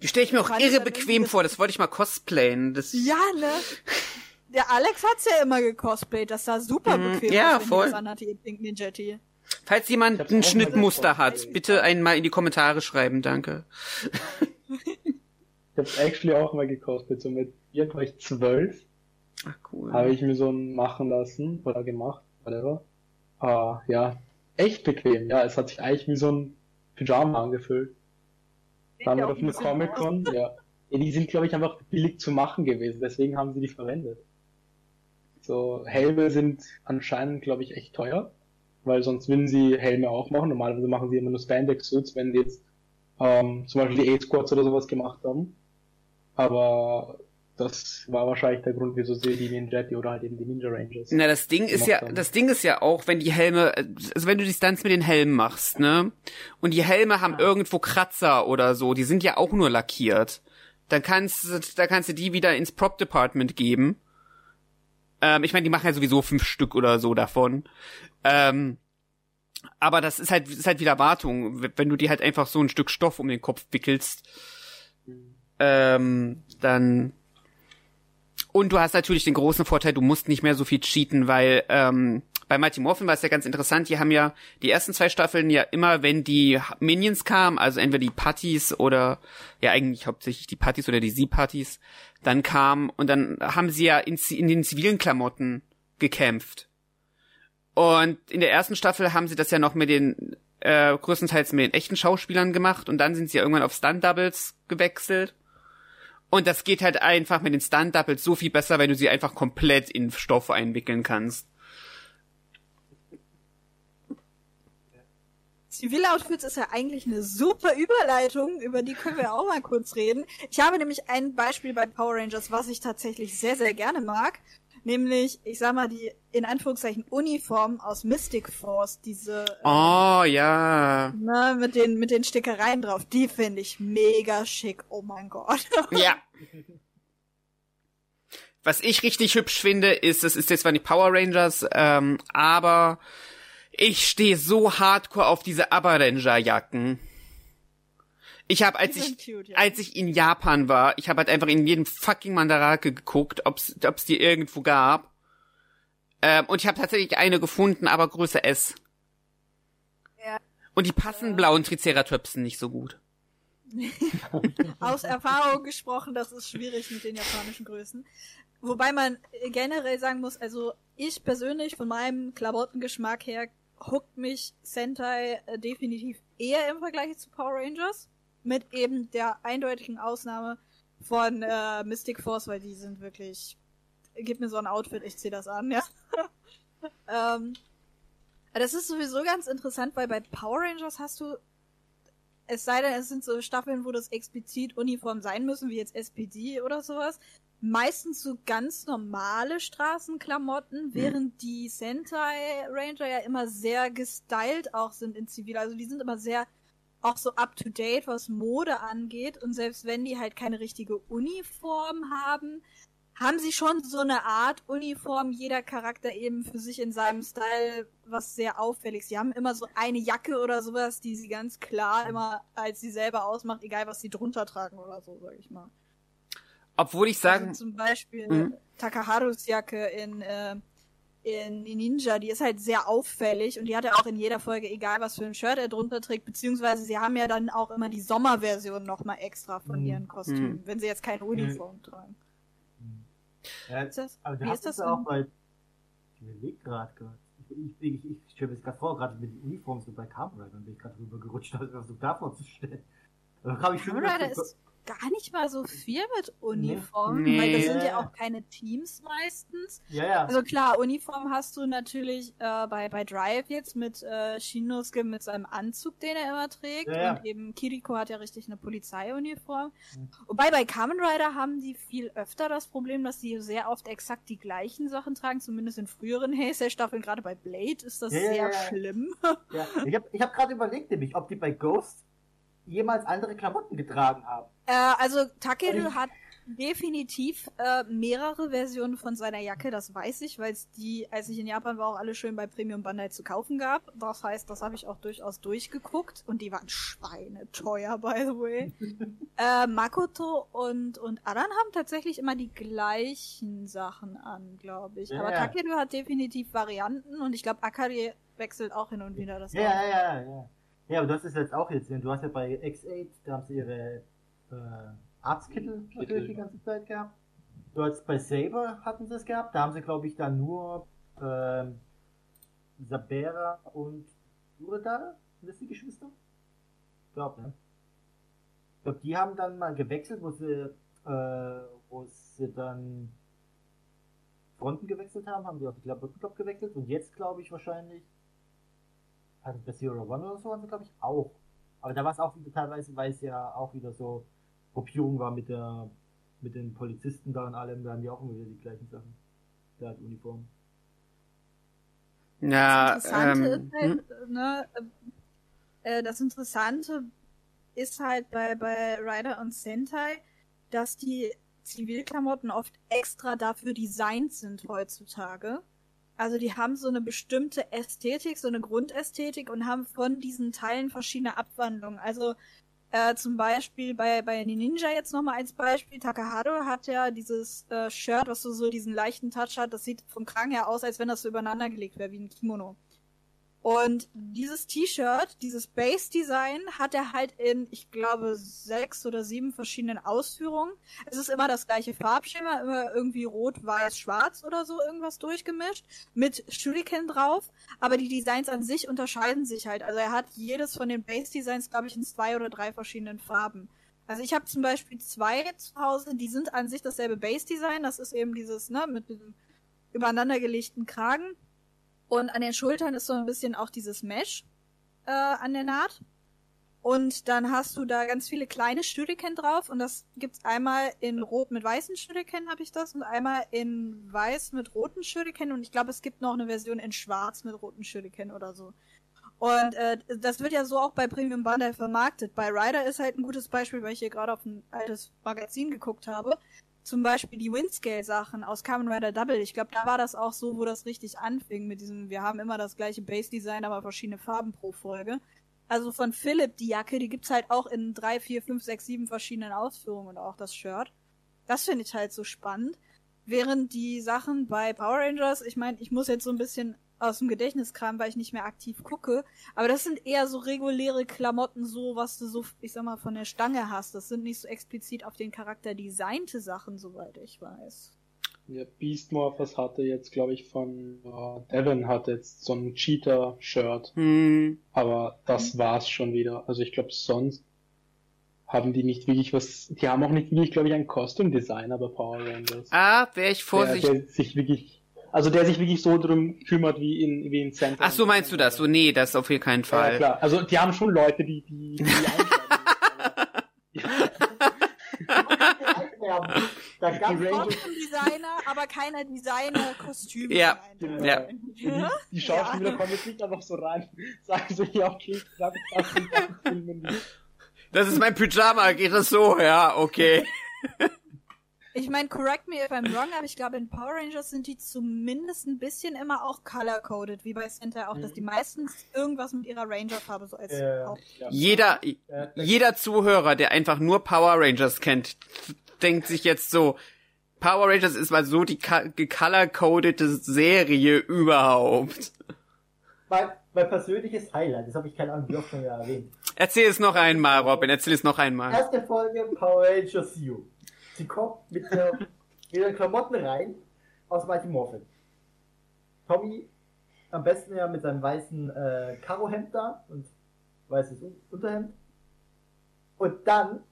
Die stelle ich mir auch irre dann bequem vor, das wollte ich mal cosplayen. Das Ja, ne? Der Alex hat's ja immer gecosplayt, das sah super Mhm, bequem ja, aus, wenn voll. anhatte, ihr Pink Ninjetti. Falls jemand ein Schnittmuster hat, bitte einmal in die Kommentare schreiben, danke. Ich hab's actually auch mal gekostet, so mit ihr war ich zwölf, Ach cool. habe ich mir so einen machen lassen oder gemacht, whatever. Ah, ja, echt bequem, ja, es hat sich eigentlich wie so ein Pyjama angefühlt. Dann auf ein eine Comic-Con, ja. ja. Die sind, glaube ich, einfach billig zu machen gewesen, deswegen haben sie die verwendet. So, Helme sind anscheinend, glaube ich, echt teuer, weil sonst würden sie Helme auch machen. Normalerweise machen sie immer nur Spandex-Suits, wenn die jetzt ähm, zum Beispiel die A-Squads oder sowas gemacht haben. Aber das war wahrscheinlich der Grund, wieso sie die Ninjetti oder halt eben die Ninja Rangers. Na, das Ding ist ja, haben. das Ding ist ja auch, wenn die Helme, also wenn du die Stunts mit den Helmen machst, ne? Und die Helme haben irgendwo Kratzer oder so, die sind ja auch nur lackiert. Dann kannst du, da kannst du die wieder ins Prop Department geben. Ähm, ich meine, die machen ja sowieso fünf Stück oder so davon. Ähm, aber das ist halt, ist halt wieder Wartung, wenn du die halt einfach so ein Stück Stoff um den Kopf wickelst. Ähm, dann und du hast natürlich den großen Vorteil, du musst nicht mehr so viel cheaten, weil ähm, bei Mighty Morphin war es ja ganz interessant, die haben ja die ersten zwei Staffeln ja immer, wenn die Minions kamen, also entweder die Patties oder ja eigentlich hauptsächlich die Patties oder die Sie-Patties, dann kamen und dann haben sie ja in, in den zivilen Klamotten gekämpft. Und in der ersten Staffel haben sie das ja noch mit den äh, größtenteils mit den echten Schauspielern gemacht und dann sind sie ja irgendwann auf Stunt-Doubles gewechselt. Und das geht halt einfach mit den Stunt-Doubles so viel besser, wenn du sie einfach komplett in Stoff einwickeln kannst. Ziviloutfits ist ja eigentlich eine super Überleitung, über die können wir auch mal kurz reden. Ich habe nämlich ein Beispiel bei Power Rangers, was ich tatsächlich sehr, sehr gerne mag. Nämlich, ich sag mal, die in Anführungszeichen Uniform aus Mystic Force, diese äh, Oh, ja. ne, mit den mit den Stickereien drauf, die finde ich mega schick. Oh mein Gott. Ja. Was ich richtig hübsch finde, ist, das ist jetzt zwar nicht Power Rangers, ähm, aber ich stehe so hardcore auf diese Aber Ranger Jacken. Ich habe, als ich, cute, ja. als ich in Japan war, ich habe halt einfach in jedem fucking Mandarake geguckt, ob's, ob's die irgendwo gab. Ähm, und ich habe tatsächlich eine gefunden, aber Größe S. Ja. Und die passen blauen Triceratopsen nicht so gut. Aus Erfahrung gesprochen, das ist schwierig mit den japanischen Größen. Wobei man generell sagen muss, also ich persönlich von meinem Klamottengeschmack her huckt mich Sentai äh, definitiv eher im Vergleich zu Power Rangers. Mit eben der eindeutigen Ausnahme von äh, Mystic Force, weil die sind wirklich. Gib mir so ein Outfit, ich zieh das an, ja. ähm, das ist sowieso ganz interessant, weil bei Power Rangers hast du es sei denn, es sind so Staffeln, wo das explizit Uniform sein müssen, wie jetzt SPD oder sowas. Meistens so ganz normale Straßenklamotten, während die Sentai Ranger ja immer sehr gestylt auch sind in Zivil. Also die sind immer sehr auch so up to date, was Mode angeht. Und selbst wenn die halt keine richtige Uniform haben, haben sie schon so eine Art Uniform, jeder Charakter eben für sich in seinem Style, was sehr auffällig ist. Sie haben immer so eine Jacke oder sowas, die sie ganz klar immer als sie selber ausmacht, egal was sie drunter tragen oder so, sag ich mal. Obwohl ich sagen, also zum Beispiel Mhm. Takaharus Jacke in, äh, in Ninja, die ist halt sehr auffällig und die hat er auch in jeder Folge, egal was für ein Shirt er drunter trägt, beziehungsweise sie haben ja dann auch immer die Sommerversion nochmal extra von Mhm. ihren Kostümen, wenn sie jetzt keine Uniform tragen. Ja, Ist das? aber Wie hast ist das auch bei. Ich überleg gerade gerade. Ich, ich, ich, ich stelle mir das gerade vor, gerade mit den Uniformen so bei Kamen Rider, bin ich gerade rüber gerutscht, das versucht da vorzustellen. Da habe ich schon Kamen Rider wieder- ist gar nicht mal so viel mit Uniformen, Nee. weil das sind ja auch keine Teams meistens. Ja, ja. Also klar, Uniform hast du natürlich äh, bei, bei Drive jetzt mit äh, Shinosuke mit seinem Anzug, den er immer trägt. Ja, ja. Und eben Kiriko hat ja richtig eine Polizeiuniform. Mhm. Wobei bei Kamen Rider haben die viel öfter das Problem, dass die sehr oft exakt die gleichen Sachen tragen, zumindest in früheren Heisei-Staffeln. Gerade bei Blade ist das Ja, ja, sehr ja, ja. schlimm. ja. Ich habe ich hab gerade überlegt, nämlich, ob die bei Ghost jemals andere Klamotten getragen haben. Äh, also Takeru hat definitiv äh, mehrere Versionen von seiner Jacke, das weiß ich, weil es die, als ich in Japan war, auch alle schön bei Premium Bandai zu kaufen gab. Das heißt, das habe ich auch durchaus durchgeguckt und die waren schweineteuer, by the way. äh, Makoto und, und Aran haben tatsächlich immer die gleichen Sachen an, glaube ich. Ja, Aber. Takeru hat definitiv Varianten und ich glaube, Akari wechselt auch hin und wieder das Ja, ja, ja, ja. Ja, aber du hast es jetzt auch jetzt, du hast ja bei X8, da haben sie ihre äh, Arztkittel natürlich Kittel. die ganze Zeit gehabt. Du hast bei Saber hatten sie es gehabt, da haben sie glaube ich dann nur ähm, Sabera und Uredara, sind das die Geschwister? Ich glaube, ne? Ich glaube, die haben dann mal gewechselt, wo sie, äh, wo sie dann Fronten gewechselt haben, haben die auch die glaub, gewechselt und jetzt glaube ich wahrscheinlich also bei Zero One oder so waren sie, glaube ich, auch. Aber da war es auch wieder teilweise, weil es ja auch wieder so Gruppierung war mit der mit den Polizisten da und allem, da haben die auch immer wieder die gleichen Sachen. Der hat Uniform. ja, Das Interessante ähm, ist halt, ne, äh, das Interessante ist halt bei, bei Ryder und Sentai, dass die Zivilklamotten oft extra dafür designt sind heutzutage. Also die haben so eine bestimmte Ästhetik, so eine Grundästhetik und haben von diesen Teilen verschiedene Abwandlungen. Also äh, zum Beispiel bei, bei Ninja jetzt nochmal als Beispiel. Takahado hat ja dieses äh, Shirt, was so, so diesen leichten Touch hat. Das sieht vom Kragen her aus, als wenn das so übereinander gelegt wäre, wie ein Kimono. Und dieses T-Shirt, dieses Base-Design, hat er halt in, ich glaube, sechs oder sieben verschiedenen Ausführungen. Es ist immer das gleiche Farbschema, immer irgendwie rot, weiß, schwarz oder so irgendwas durchgemischt, mit Shuriken drauf. Aber die Designs an sich unterscheiden sich halt. Also er hat jedes von den Base-Designs, glaube ich, in zwei oder drei verschiedenen Farben. Also ich habe zum Beispiel zwei zu Hause, die sind an sich dasselbe Base-Design. Das ist eben dieses, ne, mit diesem übereinandergelegten Kragen. Und an den Schultern ist so ein bisschen auch dieses Mesh. äh, an der Naht. Und dann hast du da ganz viele kleine Shuriken drauf und das gibt's einmal in rot mit weißen Shuriken habe ich das und einmal in weiß mit roten Shuriken und ich glaube es gibt noch eine Version in schwarz mit roten Shuriken oder so. Und äh, das wird ja so auch bei Premium Bandai vermarktet. Bei Rider ist halt ein gutes Beispiel, weil ich hier gerade auf ein altes Magazin geguckt habe. Zum Beispiel die Windscale-Sachen aus Kamen Rider Double. Ich glaube, da war das auch so, wo das richtig anfing mit diesem, wir haben immer das gleiche Base-Design, aber verschiedene Farben pro Folge. Also von Philipp, die Jacke, die gibt's halt auch in drei, vier, fünf, sechs, sieben verschiedenen Ausführungen und auch das Shirt. Das finde ich halt so spannend. Während die Sachen bei Power Rangers, ich meine, ich muss jetzt so ein bisschen aus dem Gedächtnis kramen, weil ich nicht mehr aktiv gucke, aber das sind eher so reguläre Klamotten, so was du so, ich sag mal, von der Stange hast. Das sind nicht so explizit auf den Charakter designte Sachen, soweit ich weiß. Ja, Beast Morphers hatte jetzt, glaube ich, von äh, Devon hat jetzt so ein Cheetah-Shirt. Hm. Aber das war's schon wieder. Also ich glaube, sonst haben die nicht wirklich was. Die haben auch nicht wirklich, glaube ich, einen Costume-Designer bei Power Rangers. Ah, wäre ich der, vorsichtig. der sich wirklich. Also der sich wirklich so drum kümmert wie in wie in Center. Ach so meinst du das? So, nee, das auf keinen Ja, Fall. klar. Also die haben schon Leute, die die, die. Da Die Ranger- Designer, aber keine Designer-Kostüme. Ja, Nein. ja. Ja? Die Schauspieler kommen jetzt nicht einfach so rein, sagen so, ja, okay, ich glaube, ich. Das ist mein Pyjama, geht das so? Ja, okay. Ich meine, correct me if I'm wrong, aber ich glaube, in Power Rangers sind die zumindest ein bisschen immer auch color-coded, wie bei Sentai auch, dass die meistens irgendwas mit ihrer Ranger-Farbe so als Ja. Haupt- Jeder, Äh, jeder Zuhörer, der einfach nur Power Rangers kennt, denkt sich jetzt so, Power Rangers ist mal so die gecolor-codete Serie überhaupt. mein, mein persönliches Highlight, das habe ich keine Ahnung, wie oft schon erwähnt. Erzähl es noch einmal, Robin, erzähl es noch einmal. Erste Folge Power Rangers Zero. Sie kommt mit, der, mit ihren Klamotten rein aus Mighty Morphin. Tommy am besten ja mit seinem weißen äh, Karohemd da und weißes Un Unterhemd. Und dann,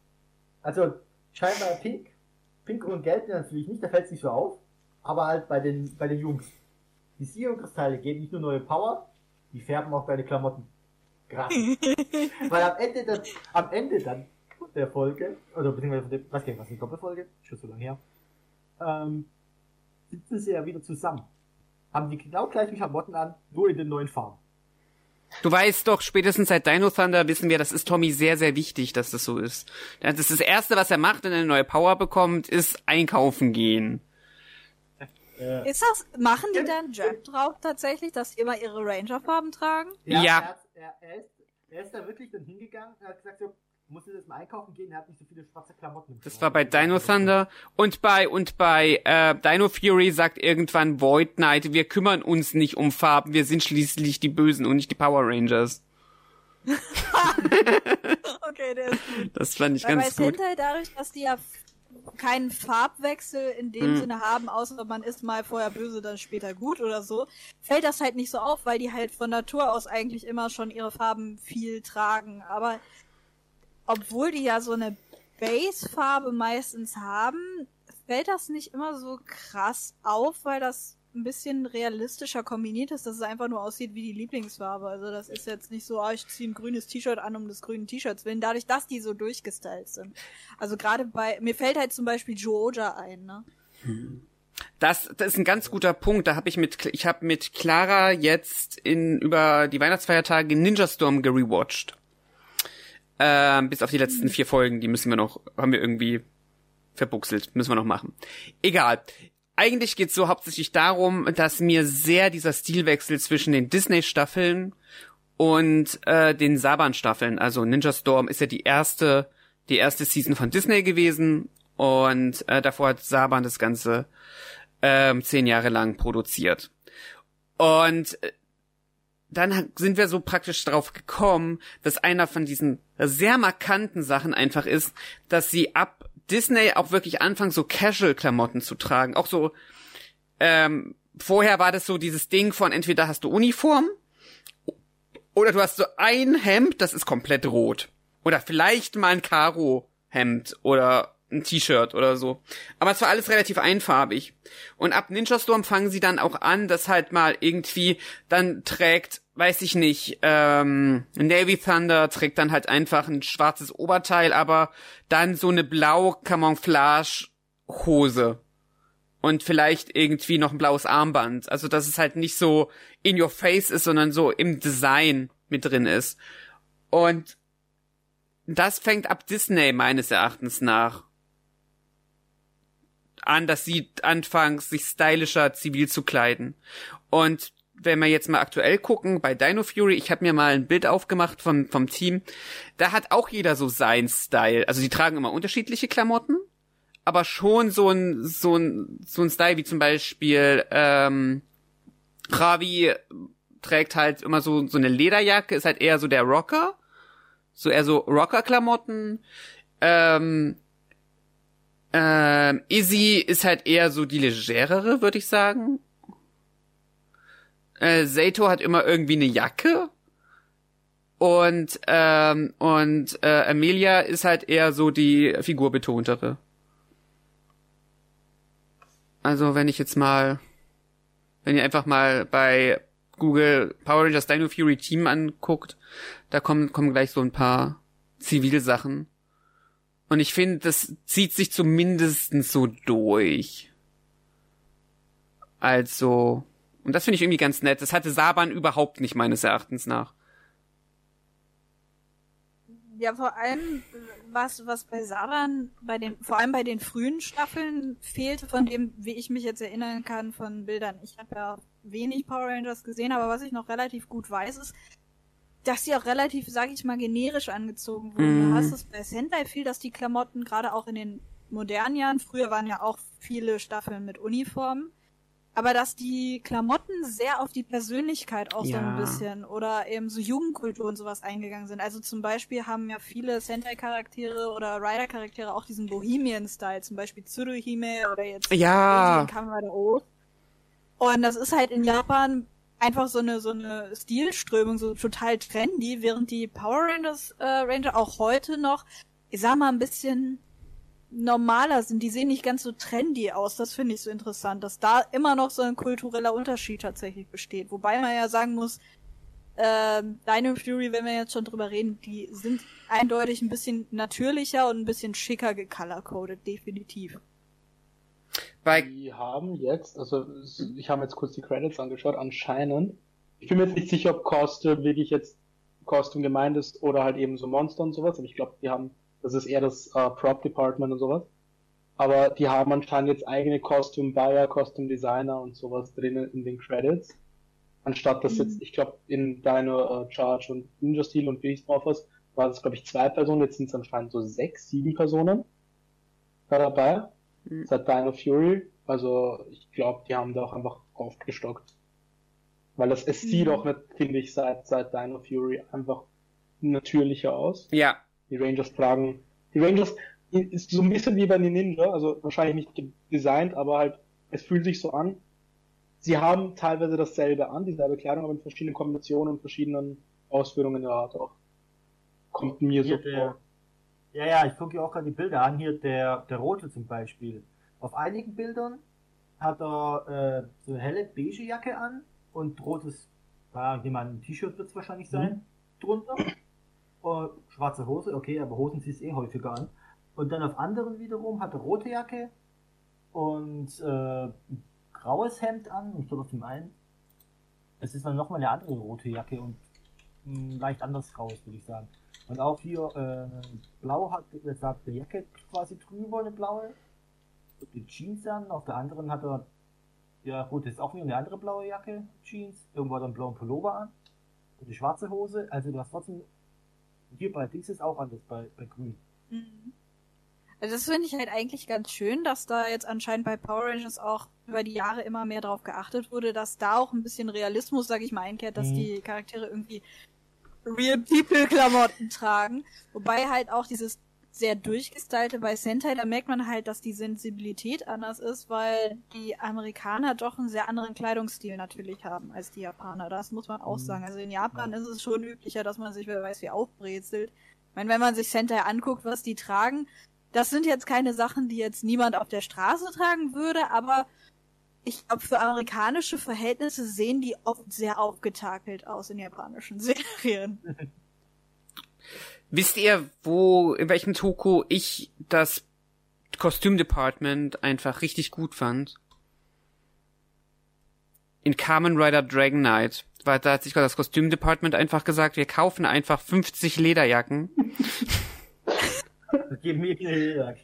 also scheinbar pink, pink und gelb natürlich nicht, da fällt es nicht so auf, aber halt bei den, bei den Jungs. Die Zero-Kristalle geben nicht nur neue Power, die färben auch deine Klamotten. Gratis. Weil am Ende dann, am Ende dann der Folge, oder beziehungsweise von dem, was, was die Doppelfolge, schon so lange her, ähm, sitzen sie ja wieder zusammen. Haben die genau gleichen Klamotten an, nur in den neuen Farben. Du weißt doch, spätestens seit Dino Thunder wissen wir, das ist Tommy sehr, sehr wichtig, dass das so ist. Das ist das Erste, was er macht, wenn er eine neue Power bekommt, ist einkaufen gehen. Äh, Ist das, machen die dann Jab drauf tatsächlich, dass die immer ihre Ranger-Farben tragen? Ja. Er, hat, er, er, ist, er ist da wirklich dann hingegangen und hat gesagt, so, muss jetzt mal einkaufen gehen, er hat nicht so viele schwarze Klamotten. im Das war bei Dino Thunder und bei und bei äh, Dino Fury sagt irgendwann Void Knight, wir kümmern uns nicht um Farben, wir sind schließlich die Bösen und nicht die Power Rangers. Okay, der ist gut. Das fand ich Weil bei ganz gut. Sentai dadurch, dass die ja keinen Farbwechsel in dem Hm. Sinne haben, außer man ist mal vorher böse, dann später gut oder so, fällt das halt nicht so auf, weil die halt von Natur aus eigentlich immer schon ihre Farben viel tragen. Aber obwohl die ja so eine Base-Farbe meistens haben, fällt das nicht immer so krass auf, weil das ein bisschen realistischer kombiniert ist, dass es einfach nur aussieht wie die Lieblingsfarbe. Also das ist jetzt nicht so, ah, ich ziehe ein grünes T-Shirt an um des grünen T-Shirts willen, dadurch, dass die so durchgestylt sind. Also gerade bei, mir fällt halt zum Beispiel Jooja ein, ne? Das, das ist ein ganz guter Punkt. Da habe ich mit, ich habe mit Clara jetzt in über die Weihnachtsfeiertage Ninja Storm gerewatcht. Ähm, bis auf die letzten vier Folgen, die müssen wir noch, haben wir irgendwie verbuchselt, müssen wir noch machen. Egal. Eigentlich geht's so hauptsächlich darum, dass mir sehr dieser Stilwechsel zwischen den Disney-Staffeln und äh, den Saban-Staffeln, also Ninja Storm ist ja die erste, die erste Season von Disney gewesen und äh, davor hat Saban das Ganze ähm, zehn Jahre lang produziert. Und äh, dann sind wir so praktisch drauf gekommen, dass einer von diesen sehr markanten Sachen einfach ist, dass sie ab Disney auch wirklich anfangen, so Casual-Klamotten zu tragen. Auch so, ähm, vorher war das so dieses Ding von entweder hast du Uniform oder du hast so ein Hemd, das ist komplett rot. Oder vielleicht mal ein Karo-Hemd oder ein T-Shirt oder so. Aber es war alles relativ einfarbig. Und ab Ninja Storm fangen sie dann auch an, dass halt mal irgendwie dann trägt, weiß ich nicht, ähm, Navy Thunder trägt dann halt einfach ein schwarzes Oberteil, aber dann so eine blau Camouflage Hose. Und vielleicht irgendwie noch ein blaues Armband. Also, dass es halt nicht so in your face ist, sondern so im Design mit drin ist. Und das fängt ab Disney meines Erachtens nach an, dass sie anfangen, sich stylischer zivil zu kleiden. Und wenn wir jetzt mal aktuell gucken, bei Dino Fury, ich habe mir mal ein Bild aufgemacht vom, vom Team, da hat auch jeder so sein Style. Also die tragen immer unterschiedliche Klamotten, aber schon so ein, so ein, so ein Style wie zum Beispiel, ähm, Ravi trägt halt immer so, so eine Lederjacke, ist halt eher so der Rocker. So eher so Rocker-Klamotten. Ähm, ähm, Izzy ist halt eher so die legerere, würde ich sagen. Äh, Sato hat immer irgendwie eine Jacke. Und, ähm, und äh, Amelia ist halt eher so die figurbetontere. Also wenn ich jetzt mal, wenn ihr einfach mal bei Google Power Rangers Dino Fury Team anguckt, da kommen, kommen gleich so ein paar Zivilsachen. Und ich finde, das zieht sich zumindest so durch. Also, und das finde ich irgendwie ganz nett. Das hatte Saban überhaupt nicht meines Erachtens nach. Ja, vor allem, was, was bei Saban, bei den, vor allem bei den frühen Staffeln fehlte, von dem, wie ich mich jetzt erinnern kann, von Bildern. Ich habe ja wenig Power Rangers gesehen, aber was ich noch relativ gut weiß, ist, dass sie auch relativ, sag ich mal, generisch angezogen wurden. Mhm. Du hast es bei Sentai viel, dass die Klamotten, gerade auch in den modernen Jahren, früher waren ja auch viele Staffeln mit Uniformen, aber dass die Klamotten sehr auf die Persönlichkeit auch so Ja. ein bisschen oder eben so Jugendkultur und sowas eingegangen sind. Also zum Beispiel haben ja viele Sentai-Charaktere oder Rider-Charaktere auch diesen Bohemian-Style, zum Beispiel Tsuruhime oder jetzt Ja. Rider O. Und das ist halt in Japan einfach so eine so eine Stilströmung, so total trendy, während die Power Rangers äh, Ranger auch heute noch, ich sag mal, ein bisschen normaler sind. Die sehen nicht ganz so trendy aus. Das finde ich so interessant, dass da immer noch so ein kultureller Unterschied tatsächlich besteht. Wobei man ja sagen muss, ähm, Dino Fury, wenn wir jetzt schon drüber reden, die sind eindeutig ein bisschen natürlicher und ein bisschen schicker gecolor-coded, definitiv. Bei, Die haben jetzt, also ich habe jetzt kurz die Credits angeschaut, anscheinend. Ich bin mir jetzt nicht sicher, ob Costume wirklich jetzt Costume gemeint ist oder halt eben so Monster und sowas, aber ich glaube, die haben, das ist eher das äh, Prop Department und sowas. Aber die haben anscheinend jetzt eigene Costume Buyer, Costume Designer und sowas drinnen in den Credits. Anstatt dass jetzt, ich glaube, in Dino äh, Charge und Ninja Steel und Beast Morphers war das, glaube ich, zwei Personen, jetzt sind es anscheinend so sechs, sieben Personen da dabei Mhm. seit Dino Fury. Also ich glaube, die haben da auch einfach aufgestockt. Weil das, es sieht Mhm. auch nicht, finde ich, seit, seit Dino Fury einfach natürlicher aus. ja, Die Rangers tragen, die Rangers ist so ein bisschen wie bei den Ninja, also wahrscheinlich nicht designt, aber halt, es fühlt sich so an. Sie haben teilweise dasselbe an, dieselbe Kleidung, aber in verschiedenen Kombinationen und verschiedenen Ausführungen der Art auch. Kommt mir so Hier der, vor. ja, ja, ich gucke ja auch gerade die Bilder an. Hier der, der Rote zum Beispiel. Auf einigen Bildern hat er äh, so eine helle beige Jacke an und rotes, ja, jemand ein T-Shirt wird es wahrscheinlich sein, drunter. Und schwarze Hose, okay, aber Hosen ziehst eh häufiger an. Und dann auf anderen wiederum hat er rote Jacke und äh, graues Hemd an, ich glaube auf dem einen. Es ist dann nochmal eine andere rote Jacke und ein leicht anderes graues, würde ich sagen. Und auch hier äh, blau hat, er die Jacke quasi drüber, eine blaue. Die Jeans an, auf der anderen hat er, ja gut, ist auch wieder eine andere blaue Jacke, Jeans. Irgendwo hat er einen blauen Pullover an. Und die schwarze Hose, also du hast trotzdem, hier bei Dings ist auch anders, bei, bei Grün. Mhm. Also das finde ich halt eigentlich ganz schön, dass da jetzt anscheinend bei Power Rangers auch über die Jahre immer mehr drauf geachtet wurde, dass da auch ein bisschen Realismus, sag ich mal, einkehrt, dass Mhm. die Charaktere irgendwie Real People Klamotten tragen. Wobei halt auch dieses sehr durchgestylte bei Sentai, da merkt man halt, dass die Sensibilität anders ist, weil die Amerikaner doch einen sehr anderen Kleidungsstil natürlich haben als die Japaner. Das muss man auch Mhm. sagen. Also in Japan ist es schon üblicher, dass man sich, wer weiß, wie aufbrezelt. Ich meine, wenn man sich Sentai anguckt, was die tragen, Das sind jetzt keine Sachen, die jetzt niemand auf der Straße tragen würde, aber ich glaube, für amerikanische Verhältnisse sehen die oft sehr aufgetakelt aus in japanischen Serien. Wisst ihr, wo, in welchem Toko ich das Kostümdepartment einfach richtig gut fand? In Kamen Rider Dragon Knight. Weil da hat sich das Kostümdepartment einfach gesagt, wir kaufen einfach 50 Lederjacken Gib mir eine Lederjacke.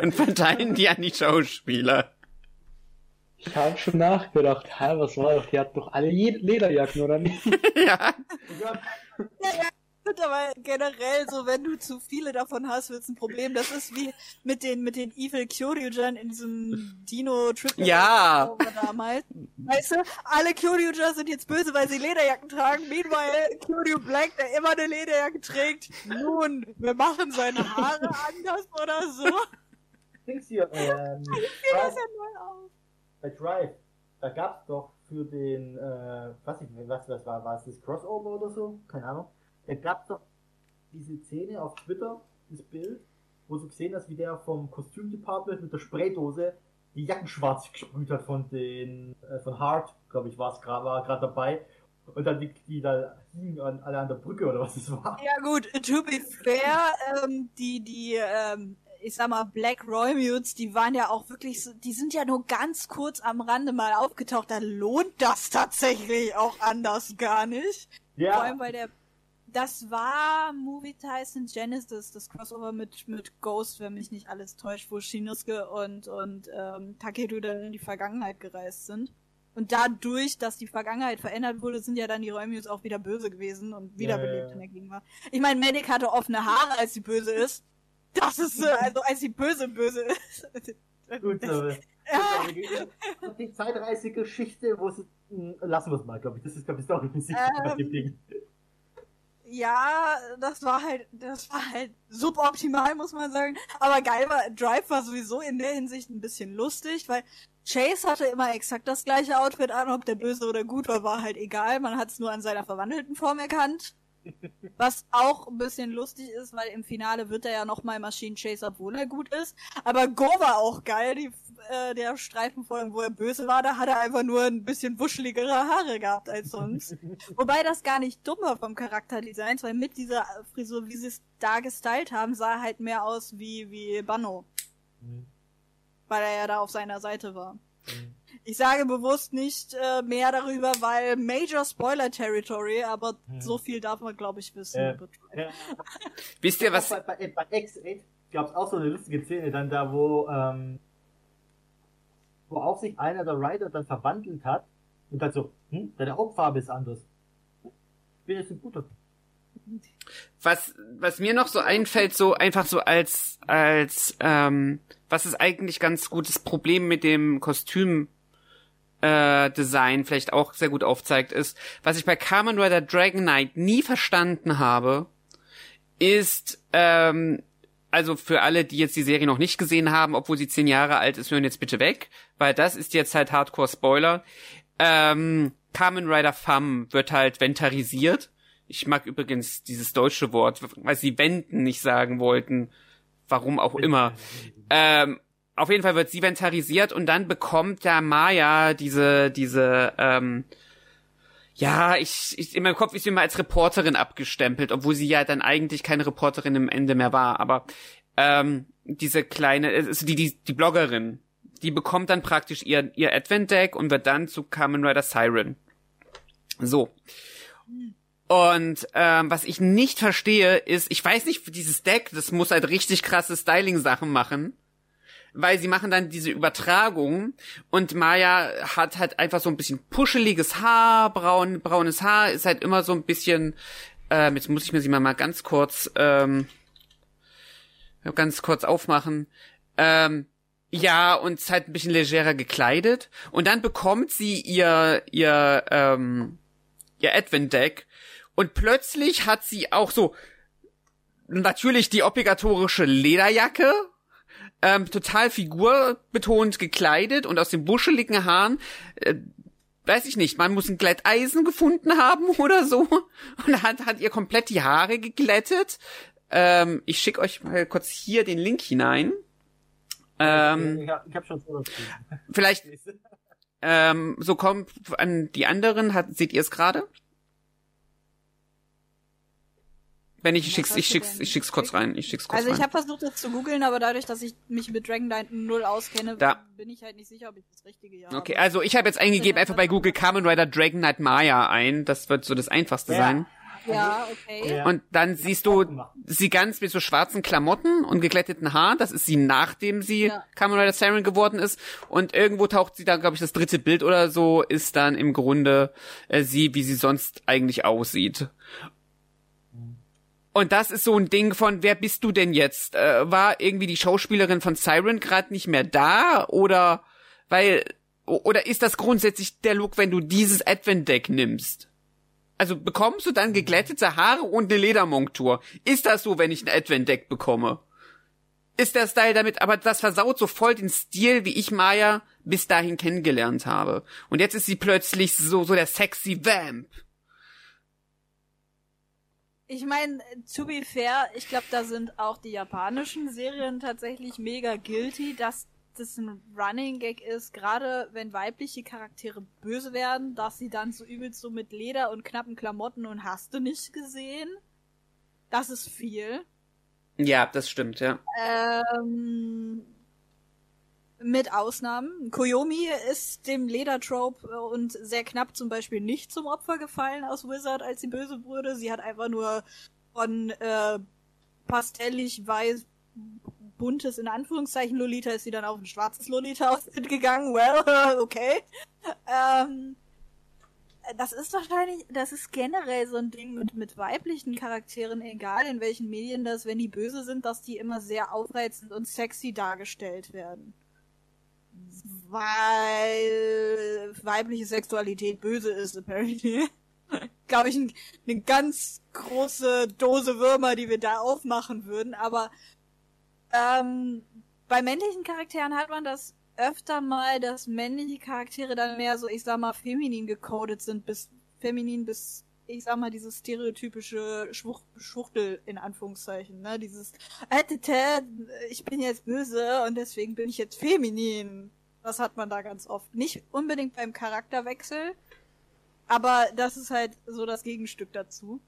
und verteilen die an die Schauspieler. Ich habe schon nachgedacht, hä, was war doch, die hatten doch alle Lederjacken, oder nicht? ja. Ja, Gut, aber generell so, wenn du zu viele davon hast, wird's ein Problem. Das ist wie mit den, mit den Evil Kyoryujan in diesem Dino Triple Ja. damals. Weißt du, alle Kyoryuja sind jetzt böse, weil sie Lederjacken tragen. Meanwhile, Kyoryu Black, der immer eine Lederjacke trägt. Nun, wir machen seine Haare anders oder so. Dings hier, ähm, Das Drive, ist ja neu auf. bei Drive, da gab's doch für den, äh, was ich, was das war, war es das Crossover oder so? Keine Ahnung. Da gab's doch diese Szene auf Twitter, das Bild, wo du gesehen hast, wie der vom Kostümdepartment mit der Spraydose die Jacken schwarz gesprüht hat von den, äh, von Hart, glaube ich, war's grad, war gerade dabei. Und dann die, die da hingen an, alle an der Brücke oder was es war. Ja gut, to be fair, ähm, die, die, ähm, ich sag mal, Black Roymuts, die waren ja auch wirklich so, die sind ja nur ganz kurz am Rande mal aufgetaucht, da lohnt das tatsächlich auch anders gar nicht. Vor allem, weil der, das war Movie Tyson Genesis, das Crossover mit, mit Ghost, wenn mich nicht alles täuscht, wo Shinosuke und, und, ähm, Takeru dann in die Vergangenheit gereist sind. Und dadurch, dass die Vergangenheit verändert wurde, sind ja dann die Roymuts auch wieder böse gewesen und wiederbelebt Ja, ja. in der Gegenwart. Ich meine, Medic hatte offene Haare, als sie böse ist. Das ist, äh, also als sie böse böse ist. Gut, aber Ja. die Zeitreisegeschichte, wo sie, mh, lassen wir es mal, glaube ich. Das ist, glaube ich, Ähm, bei dem Ding. Ja, das war halt, das war halt suboptimal, muss man sagen. Aber geil war, Drive war sowieso in der Hinsicht ein bisschen lustig, weil Chase hatte immer exakt das gleiche Outfit an, ob der böse oder gut war, war halt egal. Man hat es nur an seiner verwandelten Form erkannt. Was auch ein bisschen lustig ist, weil im Finale wird er ja nochmal Machine Chase, obwohl er gut ist. Aber Go war auch geil, die, äh, der Streifenfolgen, wo er böse war, da hat er einfach nur ein bisschen wuscheligere Haare gehabt als sonst. Wobei das gar nicht dumm war vom Charakterdesign, weil mit dieser Frisur, wie sie es da gestylt haben, sah er halt mehr aus wie, wie Banno. Weil er ja da auf seiner Seite war. Ich sage bewusst nicht äh, mehr darüber, weil Major Spoiler Territory, aber so viel darf man, glaube ich, wissen. Ja. Drive. Ja. Wisst ihr, was, bei, bei, bei X8 gab es auch so eine lustige Szene dann da, wo, ähm, wo auch sich einer der Rider dann verwandelt hat und dann so, hm, deine Hauptfarbe ist anders. Ich bin jetzt ein guter. was, was mir noch so einfällt, so einfach so als, als, ähm, was ist eigentlich ganz gutes Problem mit dem Kostüm, äh, Design vielleicht auch sehr gut aufzeigt, ist, was ich bei Kamen Rider Dragon Knight nie verstanden habe, ist, ähm, also für alle, die jetzt die Serie noch nicht gesehen haben, obwohl sie zehn Jahre alt ist, hören jetzt bitte weg, weil das ist jetzt halt Hardcore-Spoiler. Ähm, Kamen Rider Femme wird halt ventarisiert. Ich mag übrigens dieses deutsche Wort, weil sie wenden nicht sagen wollten. Warum auch immer. Ähm, auf jeden Fall wird sie ventarisiert und dann bekommt der Maya diese, diese, ähm, ja, ich, ich, in meinem Kopf ist sie immer als Reporterin abgestempelt, obwohl sie ja dann eigentlich keine Reporterin im Ende mehr war, aber ähm, diese kleine, also die, die, die Bloggerin, die bekommt dann praktisch ihr, ihr Advent-Deck und wird dann zu Kamen Rider Siren. So. Und ähm, was ich nicht verstehe, ist, ich weiß nicht, dieses Deck, das muss halt richtig krasse Styling-Sachen machen. Weil sie machen dann diese Übertragung und Maya hat halt einfach so ein bisschen puscheliges Haar, braun, braunes Haar, ist halt immer so ein bisschen, ähm, jetzt muss ich mir sie mal, mal ganz kurz, ähm, ganz kurz aufmachen. Ähm, ja, und ist halt ein bisschen legerer gekleidet. Und dann bekommt sie ihr, ihr, ähm, ihr Advent-Deck und plötzlich hat sie auch so natürlich die obligatorische Lederjacke, ähm, total figurbetont gekleidet und aus den buscheligen Haaren, äh, weiß ich nicht, man muss ein Glätteisen gefunden haben oder so und hat, hat ihr komplett die Haare geglättet. ähm, ich schicke euch mal kurz hier den Link hinein. Ähm, ich ich hab schon vielleicht ähm, so kommt an die anderen. Hat, seht ihr es gerade? Wenn nicht, ich schick's, ich schick's, ich schick's kurz rein. Ich schick's kurz Also ich habe versucht, das zu googeln, aber dadurch, dass ich mich mit Dragon Knight null auskenne, Da. bin ich halt nicht sicher, ob ich das Richtige hier Okay, habe. also ich habe jetzt eingegeben einfach bei Google Kamen Rider Dragon Knight Maya ein. Das wird so das einfachste Ja. sein. Ja, okay. Und dann siehst du sie ganz mit so schwarzen Klamotten und geglätteten Haaren. Das ist sie, nachdem sie Ja. Kamen Rider Siren geworden ist. Und irgendwo taucht sie dann, glaube ich, das dritte Bild oder so, ist dann im Grunde äh, sie, wie sie sonst eigentlich aussieht. Und das ist so ein Ding von, wer bist du denn jetzt? Äh, war irgendwie die Schauspielerin von Siren gerade nicht mehr da? Oder weil, oder ist das grundsätzlich der Look, wenn du dieses Advent-Deck nimmst? Also bekommst du dann geglättete Haare und eine Ledermontur? Ist das so, wenn ich ein Advent-Deck bekomme? Ist der Style damit, aber das versaut so voll den Stil, wie ich Maya bis dahin kennengelernt habe. Und jetzt ist sie plötzlich so, so der sexy Vamp. Ich meine, to be fair, ich glaube, da sind auch die japanischen Serien tatsächlich mega guilty, dass das ein Running Gag ist, gerade wenn weibliche Charaktere böse werden, dass sie dann so übelst so mit Leder und knappen Klamotten und hast du nicht gesehen. Das ist viel. Ja, das stimmt, ja. Ähm, mit Ausnahmen. Koyomi ist dem Ledertrope äh, und sehr knapp zum Beispiel nicht zum Opfer gefallen aus Wizard, als sie böse wurde. Sie hat einfach nur von äh, pastellig weiß buntes in Anführungszeichen Lolita ist sie dann auf ein schwarzes Lolita Outfit gegangen. Well, okay. Ähm, das ist wahrscheinlich, das ist generell so ein Ding mit, mit weiblichen Charakteren, egal in welchen Medien das, wenn die böse sind, dass die immer sehr aufreizend und sexy dargestellt werden. Weil weibliche Sexualität böse ist, apparently. Glaube ich, ein, eine ganz große Dose Würmer, die wir da aufmachen würden, aber ähm, bei männlichen Charakteren hat man das öfter mal, dass männliche Charaktere dann mehr so, ich sag mal, feminin gecodet sind, bis feminin bis, ich sag mal, dieses stereotypische Schwuch Schwuchtel in Anführungszeichen, ne? Dieses, äh, ich bin jetzt böse und deswegen bin ich jetzt feminin. Das hat man da ganz oft. Nicht unbedingt beim Charakterwechsel, aber das ist halt so das Gegenstück dazu.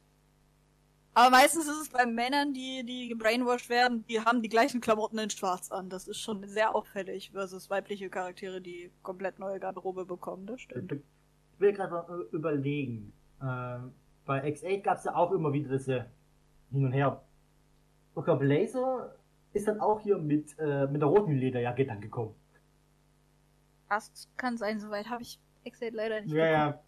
Aber meistens ist es bei Männern, die, die gebrainwashed werden, die haben die gleichen Klamotten in schwarz an. Das ist schon sehr auffällig versus weibliche Charaktere, die komplett neue Garderobe bekommen. Das stimmt. Ich will gerade mal äh, überlegen. Ähm, bei X8 gab es ja auch immer wieder diese hin und her. Glaube, Laser ist dann auch hier mit, äh, mit der roten Lederjacke dann gekommen. Das kann sein, soweit habe ich X8 leider nicht Ja, ja.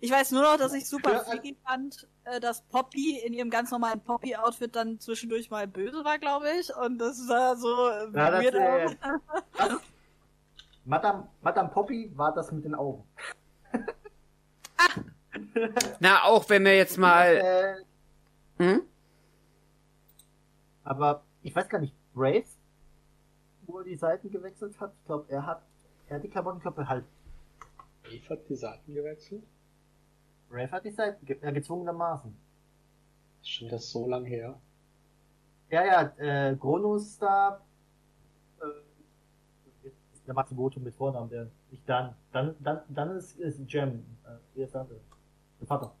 Ich weiß nur noch, dass ich super Ja, freaky fand, äh, dass Poppy in ihrem ganz normalen Poppy-Outfit dann zwischendurch mal böse war, glaube ich. Und das sah so äh, Ja, das, äh, aus. Madame, Madame Poppy war das mit den Augen. Na, auch wenn wir jetzt mal, Äh, hm? aber ich weiß gar nicht, Brave, wo er die Seiten gewechselt hat, ich glaube, er hat, er hat die Klamotten, glaub, halt, Eve hat die Seiten gewechselt. Brave hat die Seiten, ge äh, gezwungenermaßen. Ist schon das so lang her. Ja, ja, äh, Kronos da, äh, der Matsumoto mit Vornamen, der nicht dann, dann, dann, dann ist, ist Jem, äh, wie ist der andere? Der Vater.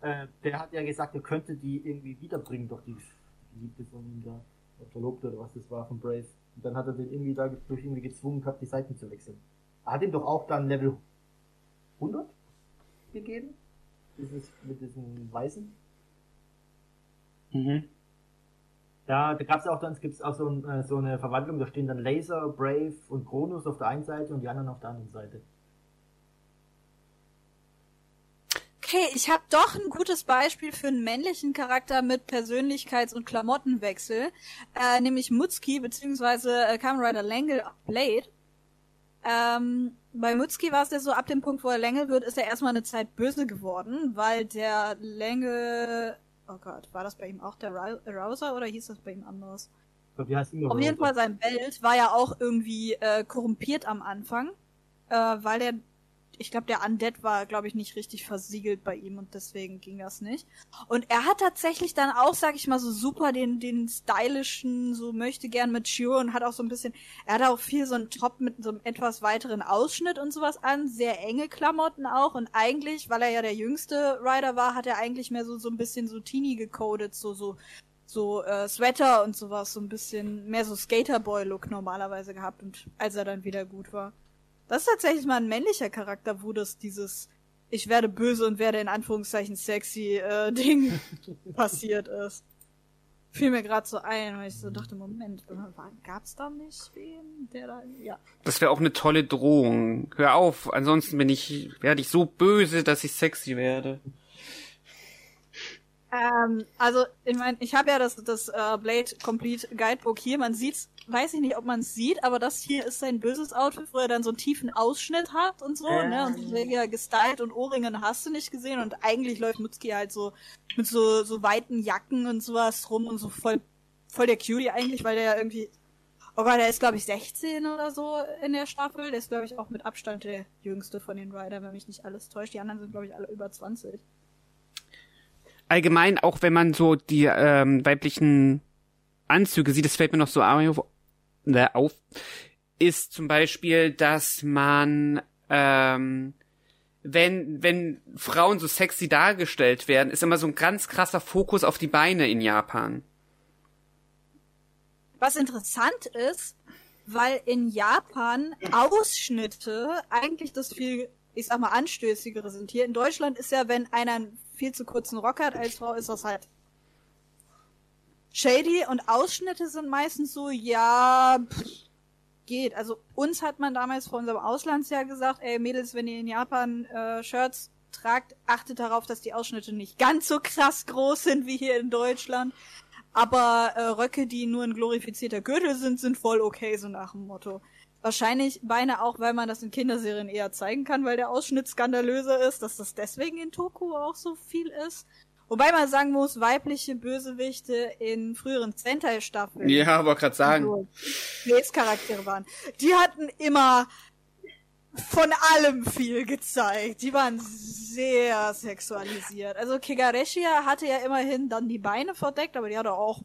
Äh, der hat ja gesagt, er könnte die irgendwie wiederbringen, doch die Geliebte von ihm da, Verlobte oder was das war von Brave. Und dann hat er den irgendwie da durch irgendwie gezwungen gehabt, die Seiten zu wechseln. Er hat ihm doch auch dann Level 100 gegeben? Dieses, mit diesem Weißen? Mhm. Ja, da gab's ja auch dann, es gibt auch so, ein, äh, so eine Verwandlung, da stehen dann Laser, Brave und Kronos auf der einen Seite und die anderen auf der anderen Seite. Okay, ich habe doch ein gutes Beispiel für einen männlichen Charakter mit Persönlichkeits- und Klamottenwechsel, äh, nämlich Mutski beziehungsweise äh, Kamen Rider Langle Blade. Ähm, bei Mutski war es ja so, ab dem Punkt, wo er Längel wird, ist er erstmal eine Zeit böse geworden, weil der Längel... Oh Gott, war das bei ihm auch der Rou- Arouser oder hieß das bei ihm anders? Ich glaub, die heißt immer Auf jeden. Fall sein Bild war ja auch irgendwie äh, korrumpiert am Anfang, äh, weil er ich glaube, der Undead war, glaube ich, nicht richtig versiegelt bei ihm und deswegen ging das nicht. Und er hat tatsächlich dann auch, sag ich mal, so super den, den stylischen, so möchte gern mit Shio und hat auch so ein bisschen, er hat auch viel so einen Top mit so einem etwas weiteren Ausschnitt und sowas an, sehr enge Klamotten auch und eigentlich, weil er ja der jüngste Rider war, hat er eigentlich mehr so, so ein bisschen so teeny gecodet, so, so so äh, Sweater und sowas, so ein bisschen mehr so Skaterboy-Look normalerweise gehabt und als er dann wieder gut war. Das ist tatsächlich mal ein männlicher Charakter, wo das dieses ich werde böse und werde in Anführungszeichen sexy äh, Ding passiert ist. Fiel mir gerade so ein, weil ich so dachte, Moment, gab's da nicht wen, der da, ja. Das wäre auch eine tolle Drohung. Hör auf, ansonsten bin ich, werde ich so böse, dass ich sexy werde. Ähm, also, ich meine, ich habe ja das, das äh, Blade Complete Guidebook hier. Man sieht's, weiß ich nicht, ob man es sieht, aber das hier ist sein böses Outfit, wo er dann so einen tiefen Ausschnitt hat und so, äh. ne? Und ja gestylt und Ohrringen hast du nicht gesehen. Und eigentlich läuft Mutski halt so mit so, so weiten Jacken und sowas rum und so voll, voll der Cutie eigentlich, weil der ja irgendwie Oh Gott, der ist, glaube ich, 16 oder so in der Staffel. Der ist, glaube ich, auch mit Abstand der jüngste von den Rider, wenn mich nicht alles täuscht. Die anderen sind, glaube ich, alle über 20 allgemein, auch wenn man so die ähm, weiblichen Anzüge sieht, das fällt mir noch so auf, äh, auf ist zum Beispiel, dass man ähm, wenn, wenn Frauen so sexy dargestellt werden, ist immer so ein ganz krasser Fokus auf die Beine in Japan. Was interessant ist, weil in Japan Ausschnitte eigentlich das viel, ich sag mal, anstößigere sind. Hier in Deutschland ist ja, wenn einer einen viel zu kurzen Rock hat als Frau, ist das halt shady und Ausschnitte sind meistens so, ja, pff, geht. Also uns hat man damals vor unserem Auslandsjahr gesagt, ey Mädels, wenn ihr in Japan äh, Shirts tragt, achtet darauf, dass die Ausschnitte nicht ganz so krass groß sind wie hier in Deutschland. Aber äh, Röcke, die nur ein glorifizierter Gürtel sind, sind voll okay, so nach dem Motto. Wahrscheinlich beinahe auch, weil man das in Kinderserien eher zeigen kann, weil der Ausschnitt skandalöser ist, dass das deswegen in Toku auch so viel ist. Wobei man sagen muss, weibliche Bösewichte in früheren Sentai-Staffeln. Ja, aber gerade sagen. Charaktere waren. Die hatten immer von allem viel gezeigt. Die waren sehr sexualisiert. Also Kigareshia hatte ja immerhin dann die Beine verdeckt, aber die hatte auch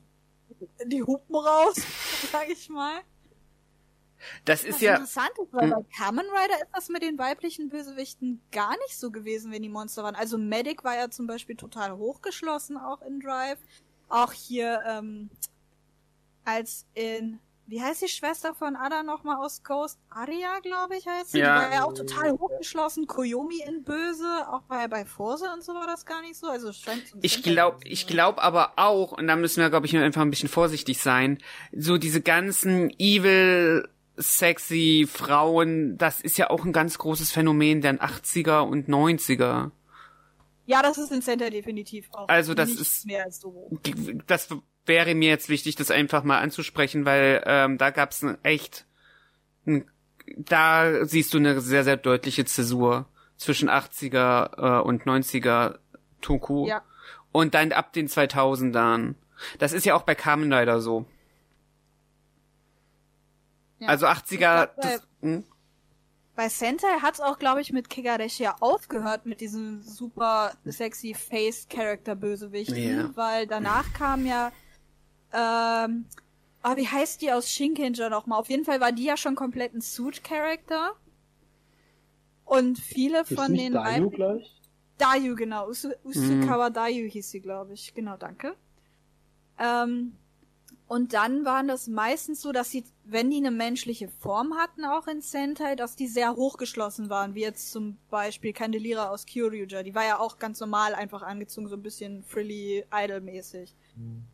die Hupen raus, sag ich mal. Das ist ja. Interessant ist, weil bei Kamen Rider ist das mit den weiblichen Bösewichten gar nicht so gewesen, wenn die Monster waren. Also Medic war ja zum Beispiel total hochgeschlossen, auch in Drive. Auch hier, ähm, als in, wie heißt die Schwester von Ada nochmal aus Ghost? Aria, glaube ich, heißt sie. Ja. Die war ja auch total hochgeschlossen. Koyomi in Böse, auch bei, bei Forse und so war das gar nicht so. Also scheint Ich glaube, ich glaube aber auch, und da müssen wir, glaube ich, einfach ein bisschen vorsichtig sein, so diese ganzen Evil sexy Frauen, das ist ja auch ein ganz großes Phänomen der 80er und 90er. Ja, das ist in Center definitiv auch. Also das ist mehr als so. Das wäre mir jetzt wichtig, das einfach mal anzusprechen, weil ähm, da gab's ein echt, ein, da siehst du eine sehr sehr deutliche Zäsur zwischen 80er äh, und 90er Toku. Ja. Und dann ab den 2000ern. Das ist ja auch bei Kamen Rider so. Ja. Also 80er. Glaub, das, hm? Bei Sentai hat's auch, glaube ich, mit Kigareshi ja aufgehört mit diesem super sexy Face Character Bösewichten, ja. weil danach kam ja ähm, ah, wie heißt die aus Shinkenger nochmal? Auf jeden Fall war die ja schon komplett ein Suit Character. Und viele Ist von den Dayu gleich? Dayu, genau. Usu, Usukawa mhm. Dayu hieß sie, glaube ich. Genau, danke. Ähm, und dann waren das meistens so, dass sie, wenn die eine menschliche Form hatten, auch in Sentai, dass die sehr hochgeschlossen waren, wie jetzt zum Beispiel Candelira aus Kyoryuja. Die war ja auch ganz normal einfach angezogen, so ein bisschen frilly idol-mäßig. Mhm.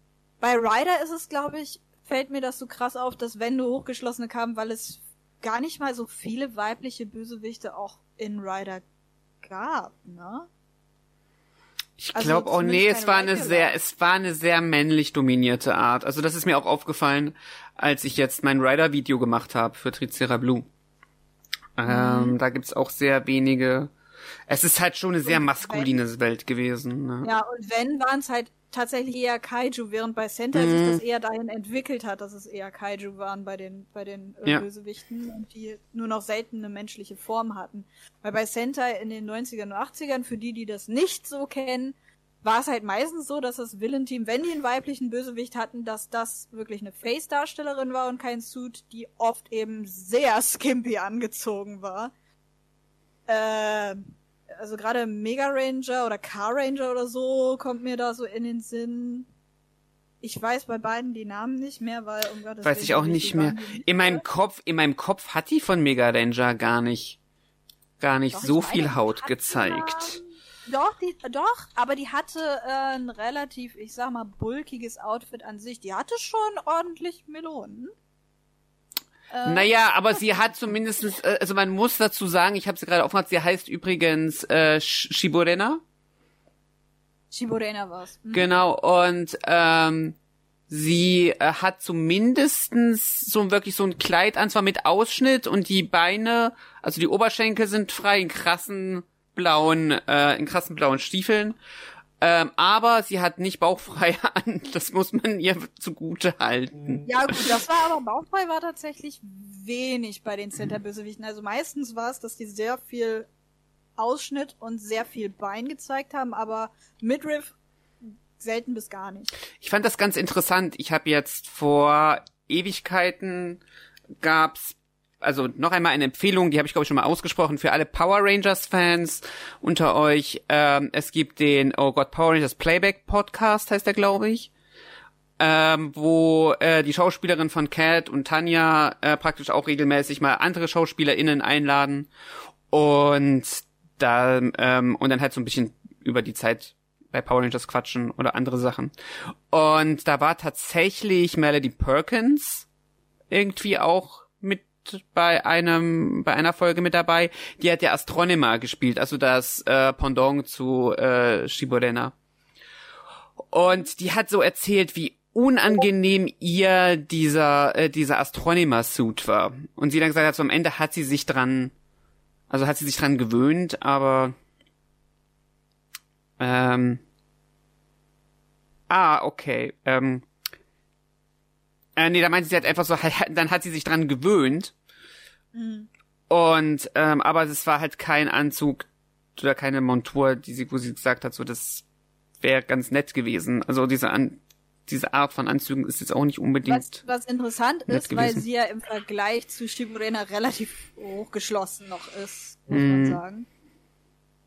Bei Ryder ist es, glaube ich, fällt mir das so krass auf, dass wenn du hochgeschlossene kamen, weil es gar nicht mal so viele weibliche Bösewichte auch in Ryder gab, ne? Ich also glaube, oh nee, es war eine sehr, es war eine sehr männlich dominierte Art. Also das ist mir auch aufgefallen, als ich jetzt mein Rider-Video gemacht habe für Tricera Blue. Ähm, mhm. Da gibt's auch sehr wenige. Es ist halt schon eine sehr maskuline Welt gewesen. Ne? Ja, und wenn, waren es halt tatsächlich eher Kaiju, während bei Sentai Mhm. sich das eher dahin entwickelt hat, dass es eher Kaiju waren bei den, bei den äh, Ja. Bösewichten und die nur noch selten eine menschliche Form hatten. Weil bei Sentai in den 90ern und 80ern, für die, die das nicht so kennen, war es halt meistens so, dass das Villain-Team, wenn die einen weiblichen Bösewicht hatten, dass das wirklich eine Face-Darstellerin war und kein Suit, die oft eben sehr skimpy angezogen war. Äh, also gerade Mega Ranger oder Car Ranger oder so kommt mir da so in den Sinn. Ich weiß bei beiden die Namen nicht mehr, weil um Gottes Weiß ich auch nicht mehr. In meinem Kopf, in meinem Kopf hat die von Mega Ranger gar nicht, gar nicht Doch, so viel Haut gezeigt. Doch, die, doch, aber die hatte äh, ein relativ, ich sag mal, bulkiges Outfit an sich. Die hatte schon ordentlich Melonen. Äh, Naja, aber sie hat zumindestens, äh, also man muss dazu sagen, ich habe sie gerade aufgemacht, sie heißt übrigens äh, Sh- Shiborena. Shiborena war's. Hm. Genau, und ähm, sie äh, hat zumindestens so wirklich so ein Kleid an, zwar mit Ausschnitt und die Beine, also die Oberschenkel sind frei in krassen blauen, äh, in krassen blauen Stiefeln. Ähm, aber sie hat nicht bauchfrei an. Das muss man ihr zugute halten. Ja, gut, das war aber bauchfrei war tatsächlich wenig bei den Center-Bösewichten. Also meistens war es, dass die sehr viel Ausschnitt und sehr viel Bein gezeigt haben, aber Midriff selten bis gar nicht. Ich fand das ganz interessant. Ich habe jetzt vor Ewigkeiten gab's also noch einmal eine Empfehlung, die habe ich glaube ich schon mal ausgesprochen für alle Power Rangers Fans unter euch. Ähm, es gibt den Oh Gott Power Rangers Playback Podcast heißt der glaube ich, ähm, wo äh, die Schauspielerin von Cat und Tanja äh, praktisch auch regelmäßig mal andere SchauspielerInnen einladen und da ähm, und dann halt so ein bisschen über die Zeit bei Power Rangers quatschen oder andere Sachen. Und da war tatsächlich Melody Perkins irgendwie auch mit bei einem bei einer Folge mit dabei. Die hat ja Astronema gespielt, also das äh, Pendant zu äh, Shiborena. Und die hat so erzählt, wie unangenehm ihr dieser äh, dieser Astronema Suit war. Und sie dann gesagt hat, so am Ende hat sie sich dran also hat sie sich dran gewöhnt, aber ähm, ah, okay. Ähm, äh, nee, da meinte sie halt einfach so, dann hat sie sich dran gewöhnt. Und, ähm, aber es war halt kein Anzug oder keine Montur, die sie, wo sie gesagt hat, so, das wäre ganz nett gewesen. Also diese An diese Art von Anzügen ist jetzt auch nicht unbedingt. Was, was interessant ist, weil gewesen. sie ja im Vergleich zu Shiburena relativ hochgeschlossen noch ist, muss Mhm. man sagen.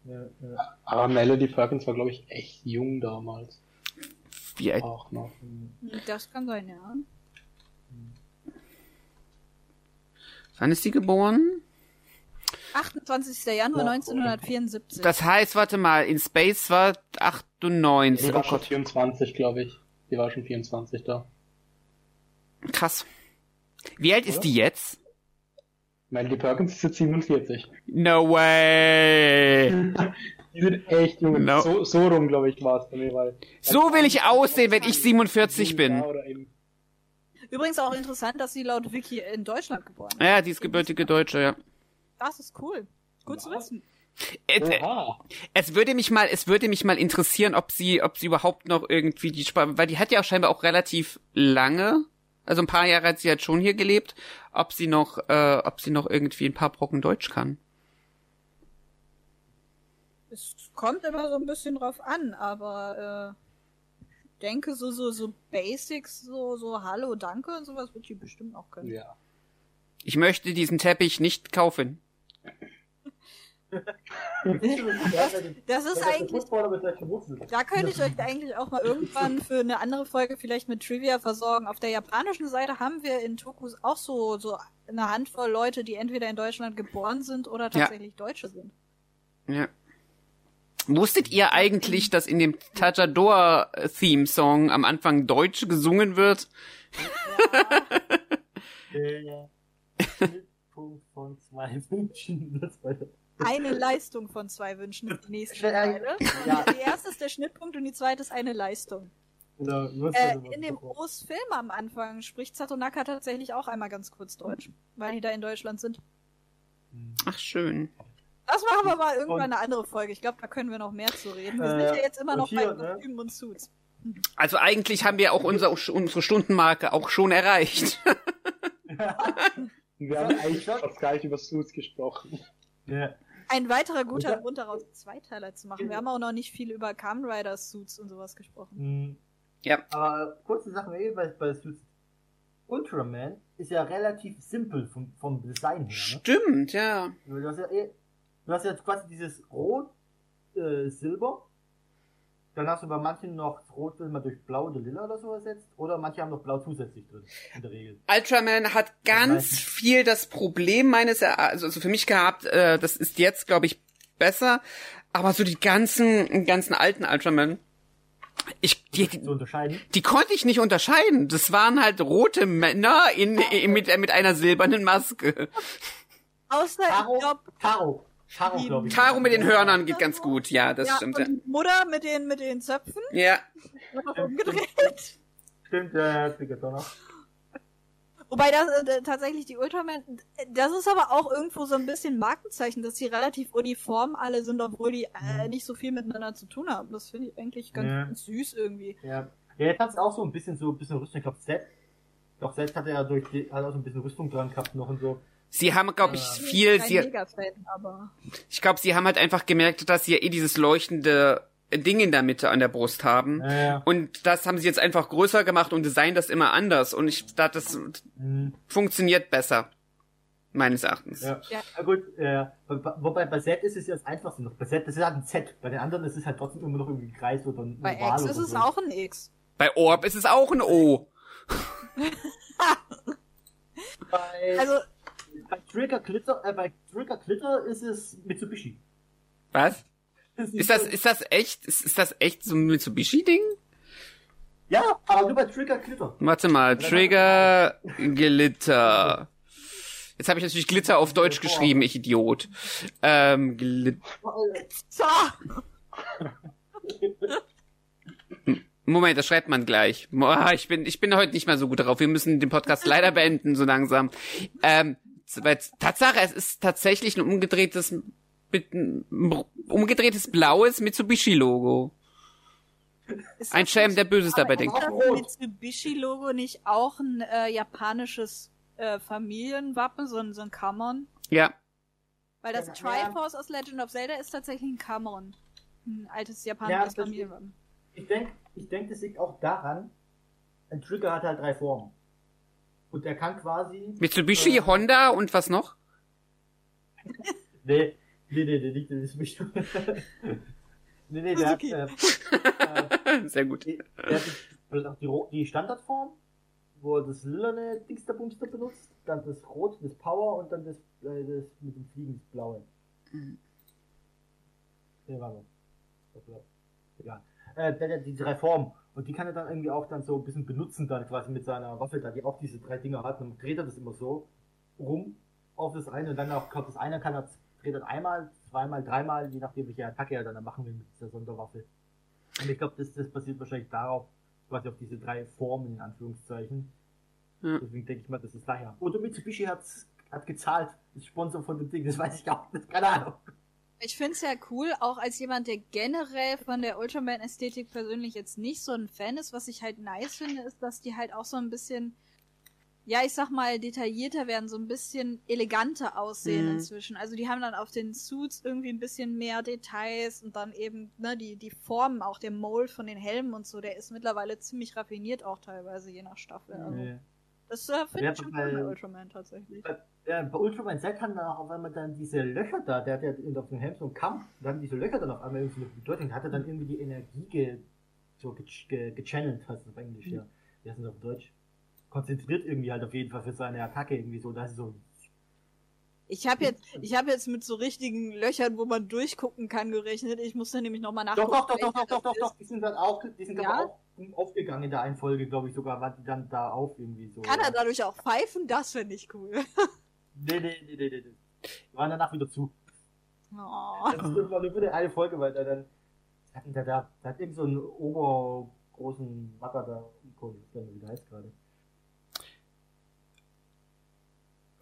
Ja, ja. Aber Melody Perkins war, glaube ich, echt jung damals. Wie alt? Auch noch. Das kann sein, ja. Wann ist sie geboren? 28. Januar Ja, 1974. Das heißt, warte mal, in Space war 98. Die Oh war schon Gott, 24, glaube ich. Die war schon 24 da. krass. Wie alt ist Oder? die jetzt? Melody Perkins ist jetzt 47. No way. Die sind echt jung. No. So, so rum, glaube ich, war es bei mir, weil. So will ich aussehen, wenn ich 47 bin. Oder eben. Übrigens auch interessant, dass sie laut Wiki in Deutschland geboren ist. Ja, die ist gebürtige Deutsche, ja. Das ist cool. Gut zu Ja. wissen. Es, äh, Oha. es würde mich mal, es würde mich mal interessieren, ob sie, ob sie überhaupt noch irgendwie die Sprache, weil die hat ja auch scheinbar auch relativ lange, also ein paar Jahre hat sie halt schon hier gelebt, ob sie noch, äh, ob sie noch irgendwie ein paar Brocken Deutsch kann. Es kommt immer so ein bisschen drauf an, aber äh, denke so so so Basics, so so Hallo, Danke und sowas wird die bestimmt auch können. Ja. Ich möchte diesen Teppich nicht kaufen. Das ist eigentlich. Da könnte ich euch eigentlich auch mal irgendwann für eine andere Folge vielleicht mit Trivia versorgen. Auf der japanischen Seite haben wir in Tokus auch so, so eine Handvoll Leute, die entweder in Deutschland geboren sind oder tatsächlich Deutsche sind. Ja. Wusstet ihr eigentlich, dass in dem Tajador-Theme-Song am Anfang Deutsch gesungen wird? Der Schnittpunkt von zwei Wünschen. War das. Eine Leistung von zwei Wünschen ist die nächste Zeile. Ja. Die erste ist der Schnittpunkt und die zweite ist eine Leistung. Oder, was Äh, in dem davor? O's-Film am Anfang spricht Satonaka tatsächlich auch einmal ganz kurz Deutsch, weil die da in Deutschland sind. Ach, schön. Das machen wir mal irgendwann eine andere Folge. Ich glaube, da können wir noch mehr zu reden. Wir Äh, sind ja jetzt immer noch hier, bei ne? Kostümen und Suits. Also eigentlich haben wir auch unser, unsere Stundenmarke auch schon erreicht. Wir haben eigentlich fast gar nicht über Suits gesprochen. Ja. Ein weiterer guter Grund daraus, Zweiteiler zu machen. Wir haben auch noch nicht viel über Kamen Rider Suits und sowas gesprochen. Mhm. Ja. Aber kurze Sachen eh bei, bei Suits. Ultraman ist ja relativ simpel vom, vom Design her. Ne? Stimmt, ja. Du hast ja, eh, du hast ja quasi dieses Rot, äh, Silber. Dann hast du bei manchen noch das Rot, wenn man durch Blau oder Lila oder so ersetzt. Oder manche haben noch Blau zusätzlich drin, in der Regel. Ultraman hat ganz weiß viel das Problem meines Erachtens, also für mich gehabt, äh, das ist jetzt, glaube ich, besser, aber so die ganzen, ganzen alten Ultraman, ich, die, die, konnte ich nicht unterscheiden. Das waren halt rote Männer in, in mit, mit einer silbernen Maske. Außer, ich Taro, glaube, Taro. Glaube ich. Taro mit den Hörnern geht ganz gut, ja, das ja, stimmt. Ja. und Mutter mit den, mit den Zöpfen, ja. umgedreht. Stimmt, ja, ja, Trigger noch. Wobei das äh, tatsächlich die Ultraman, das ist aber auch irgendwo so ein bisschen Markenzeichen, dass sie relativ uniform alle sind, obwohl die äh, nicht so viel miteinander zu tun haben. Das finde ich eigentlich ganz Ja. süß irgendwie. Ja. ja, jetzt hat es auch so ein bisschen so ein bisschen Rüstung. Ich glaube, Set. Doch, Set hat er ja durch die, hat auch so ein bisschen Rüstung dran gehabt noch und so. Sie haben, glaube ich, Ja. viel, Kein sie, Mega-Fan, aber ich glaube, sie haben halt einfach gemerkt, dass sie ja eh dieses leuchtende Ding in der Mitte an der Brust haben. Ja, ja. Und das haben sie jetzt einfach größer gemacht und designen das immer anders. Und ich dachte, das Mhm. funktioniert besser. Meines Erachtens. Ja. Ja. ja. gut, äh, wobei bei Z ist es ja das einfachste noch. Bei Z, das ist halt ein Z. Bei den anderen ist es halt trotzdem immer noch irgendwie ein Kreis oder ein bei Oval X ist es so. auch ein X. Bei Orb ist es auch ein O. Bei, Also, bei Trigger Glitter, äh, bei Trigger Glitter ist es Mitsubishi. Was? Ist das, ist das echt, ist, ist das echt so ein Mitsubishi-Ding? Ja, aber nur bei Trigger Glitter. Warte mal, Trigger Glitter. Jetzt habe ich natürlich Glitter auf Deutsch geschrieben, ich Idiot. Ähm, Glit so, Moment, das schreibt man gleich. Ich bin, ich bin heute nicht mehr so gut drauf. Wir müssen den Podcast leider beenden, so langsam. Ähm, weil Tatsache, es ist tatsächlich ein umgedrehtes, mit, ein umgedrehtes blaues Mitsubishi-Logo. Ein Schelm, der Böses dabei denkt. Ist das. Mitsubishi-Logo nicht auch ein äh, japanisches äh, Familienwappen, so ein, so ein Kamon? Ja, Weil das Ja. Triforce aus Legend of Zelda ist tatsächlich ein Kamon. Ein altes japanisches das- Familienwappen. Ich denke, ich denk, das liegt auch daran, ein Trigger hat halt drei Formen. Und er kann quasi. Mitsubishi, Äh. Honda und was noch? Nee, nee, nee, nee, nicht Mitsubishi. nee, nee, der hat, Suzuki. äh, Sehr gut. die, der hat die, die, Standardform, wo er das lilane Dings der Bumster benutzt, dann das Rot, das Power und dann das, äh, das mit dem Fliegen, das Blaue. Mhm. Nee, warte. Egal. Äh, der, der, die drei Formen. Und die kann er dann irgendwie auch dann so ein bisschen benutzen, dann quasi mit seiner Waffe, da die auch diese drei Dinger hat. Und dann dreht er das immer so rum auf das eine und dann auch, glaub, das eine kann er, dreht er einmal, zweimal, dreimal, je nachdem, welche Attacke er dann machen will mit dieser Sonderwaffe. Und ich glaube, das, das basiert wahrscheinlich darauf, quasi auf diese drei Formen in Anführungszeichen. Ja. Deswegen denke ich mal, das ist daher. Oder Mitsubishi hat's, hat gezahlt, ist Sponsor von dem Ding, das weiß ich auch nicht, keine Ahnung. Ich find's ja cool, auch als jemand, der generell von der Ultraman-Ästhetik persönlich jetzt nicht so ein Fan ist, was ich halt nice finde, ist, dass die halt auch so ein bisschen, ja, ich sag mal, detaillierter werden, so ein bisschen eleganter aussehen Mhm. inzwischen. Also die haben dann auf den Suits irgendwie ein bisschen mehr Details und dann eben, ne, die, die Formen, auch der Mold von den Helmen und so, der ist mittlerweile ziemlich raffiniert auch teilweise, je nach Staffel. Also, Nee. Das äh, finde Ja, ich schon weil- cool bei Ultraman tatsächlich. Ja, bei Ultraman Z haben dann auch auf einmal dann diese Löcher da, der hat ja in- auf dem Helm so einen Kampf, dann diese Löcher dann auf einmal irgendwie eine Bedeutung, hat er dann irgendwie die Energie ge, so ge, ge, gechannelt, heißt das auf Englisch, ja. Wie heißt das auf Deutsch? Konzentriert irgendwie halt auf jeden Fall für seine Attacke irgendwie so, das ist so, Ich habe jetzt, ich habe jetzt mit so richtigen Löchern, wo man durchgucken kann, gerechnet. Ich musste nämlich nochmal doch, nachgucken. doch, doch, doch, doch, doch, doch, ist. doch, die sind dann auch, die sind Ja? auch aufgegangen in der einen Folge, glaube ich sogar, waren die dann da auf irgendwie so. Kann ja. er dadurch auch pfeifen? Das finde ich cool. Nee, nee, nee, nee, nee, nee. Die waren danach wieder zu. Oh. Das ist war nur für eine Folge, weil der dann, hatten der da, der hat irgend so einen obergroßen Wacker da, ich weiß nicht, wie der heißt gerade.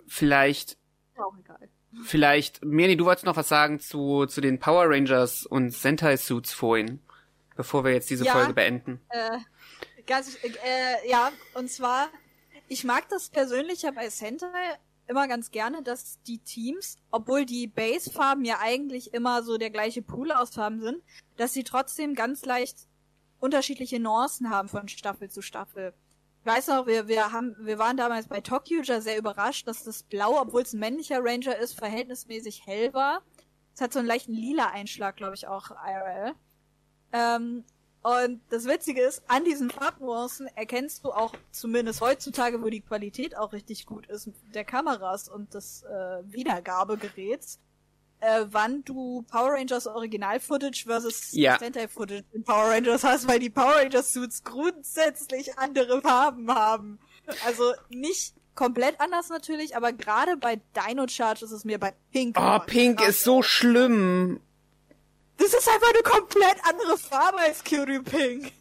Vielleicht, Ist auch egal. vielleicht, Meni, du wolltest noch was sagen zu, zu den Power Rangers und Sentai Suits vorhin. Bevor wir jetzt diese Ja. Folge beenden. Äh, ganz, äh, ja, und zwar, ich mag das persönlich ja bei Sentai immer ganz gerne, dass die Teams, obwohl die Base-Farben ja eigentlich immer so der gleiche Pool aus Farben sind, dass sie trotzdem ganz leicht unterschiedliche Nuancen haben von Staffel zu Staffel. Ich weiß noch, wir, wir haben, wir waren damals bei Tokyuja sehr überrascht, dass das Blau, obwohl es ein männlicher Ranger ist, verhältnismäßig hell war. Es hat so einen leichten lila Einschlag, glaube ich, auch IRL. Ähm, und das Witzige ist, an diesen Farbnuancen erkennst du auch, zumindest heutzutage, wo die Qualität auch richtig gut ist, der Kameras und des äh, Wiedergabegeräts, äh, wann du Power Rangers Original-Footage versus Ja. Sentai-Footage in Power Rangers hast, weil die Power Rangers-Suits grundsätzlich andere Farben haben. Also nicht komplett anders natürlich, aber gerade bei Dino Charge ist es mir bei Pink. Oh, Pink ist so schlimm. Das ist einfach eine komplett andere Farbe als Kyrie Pink.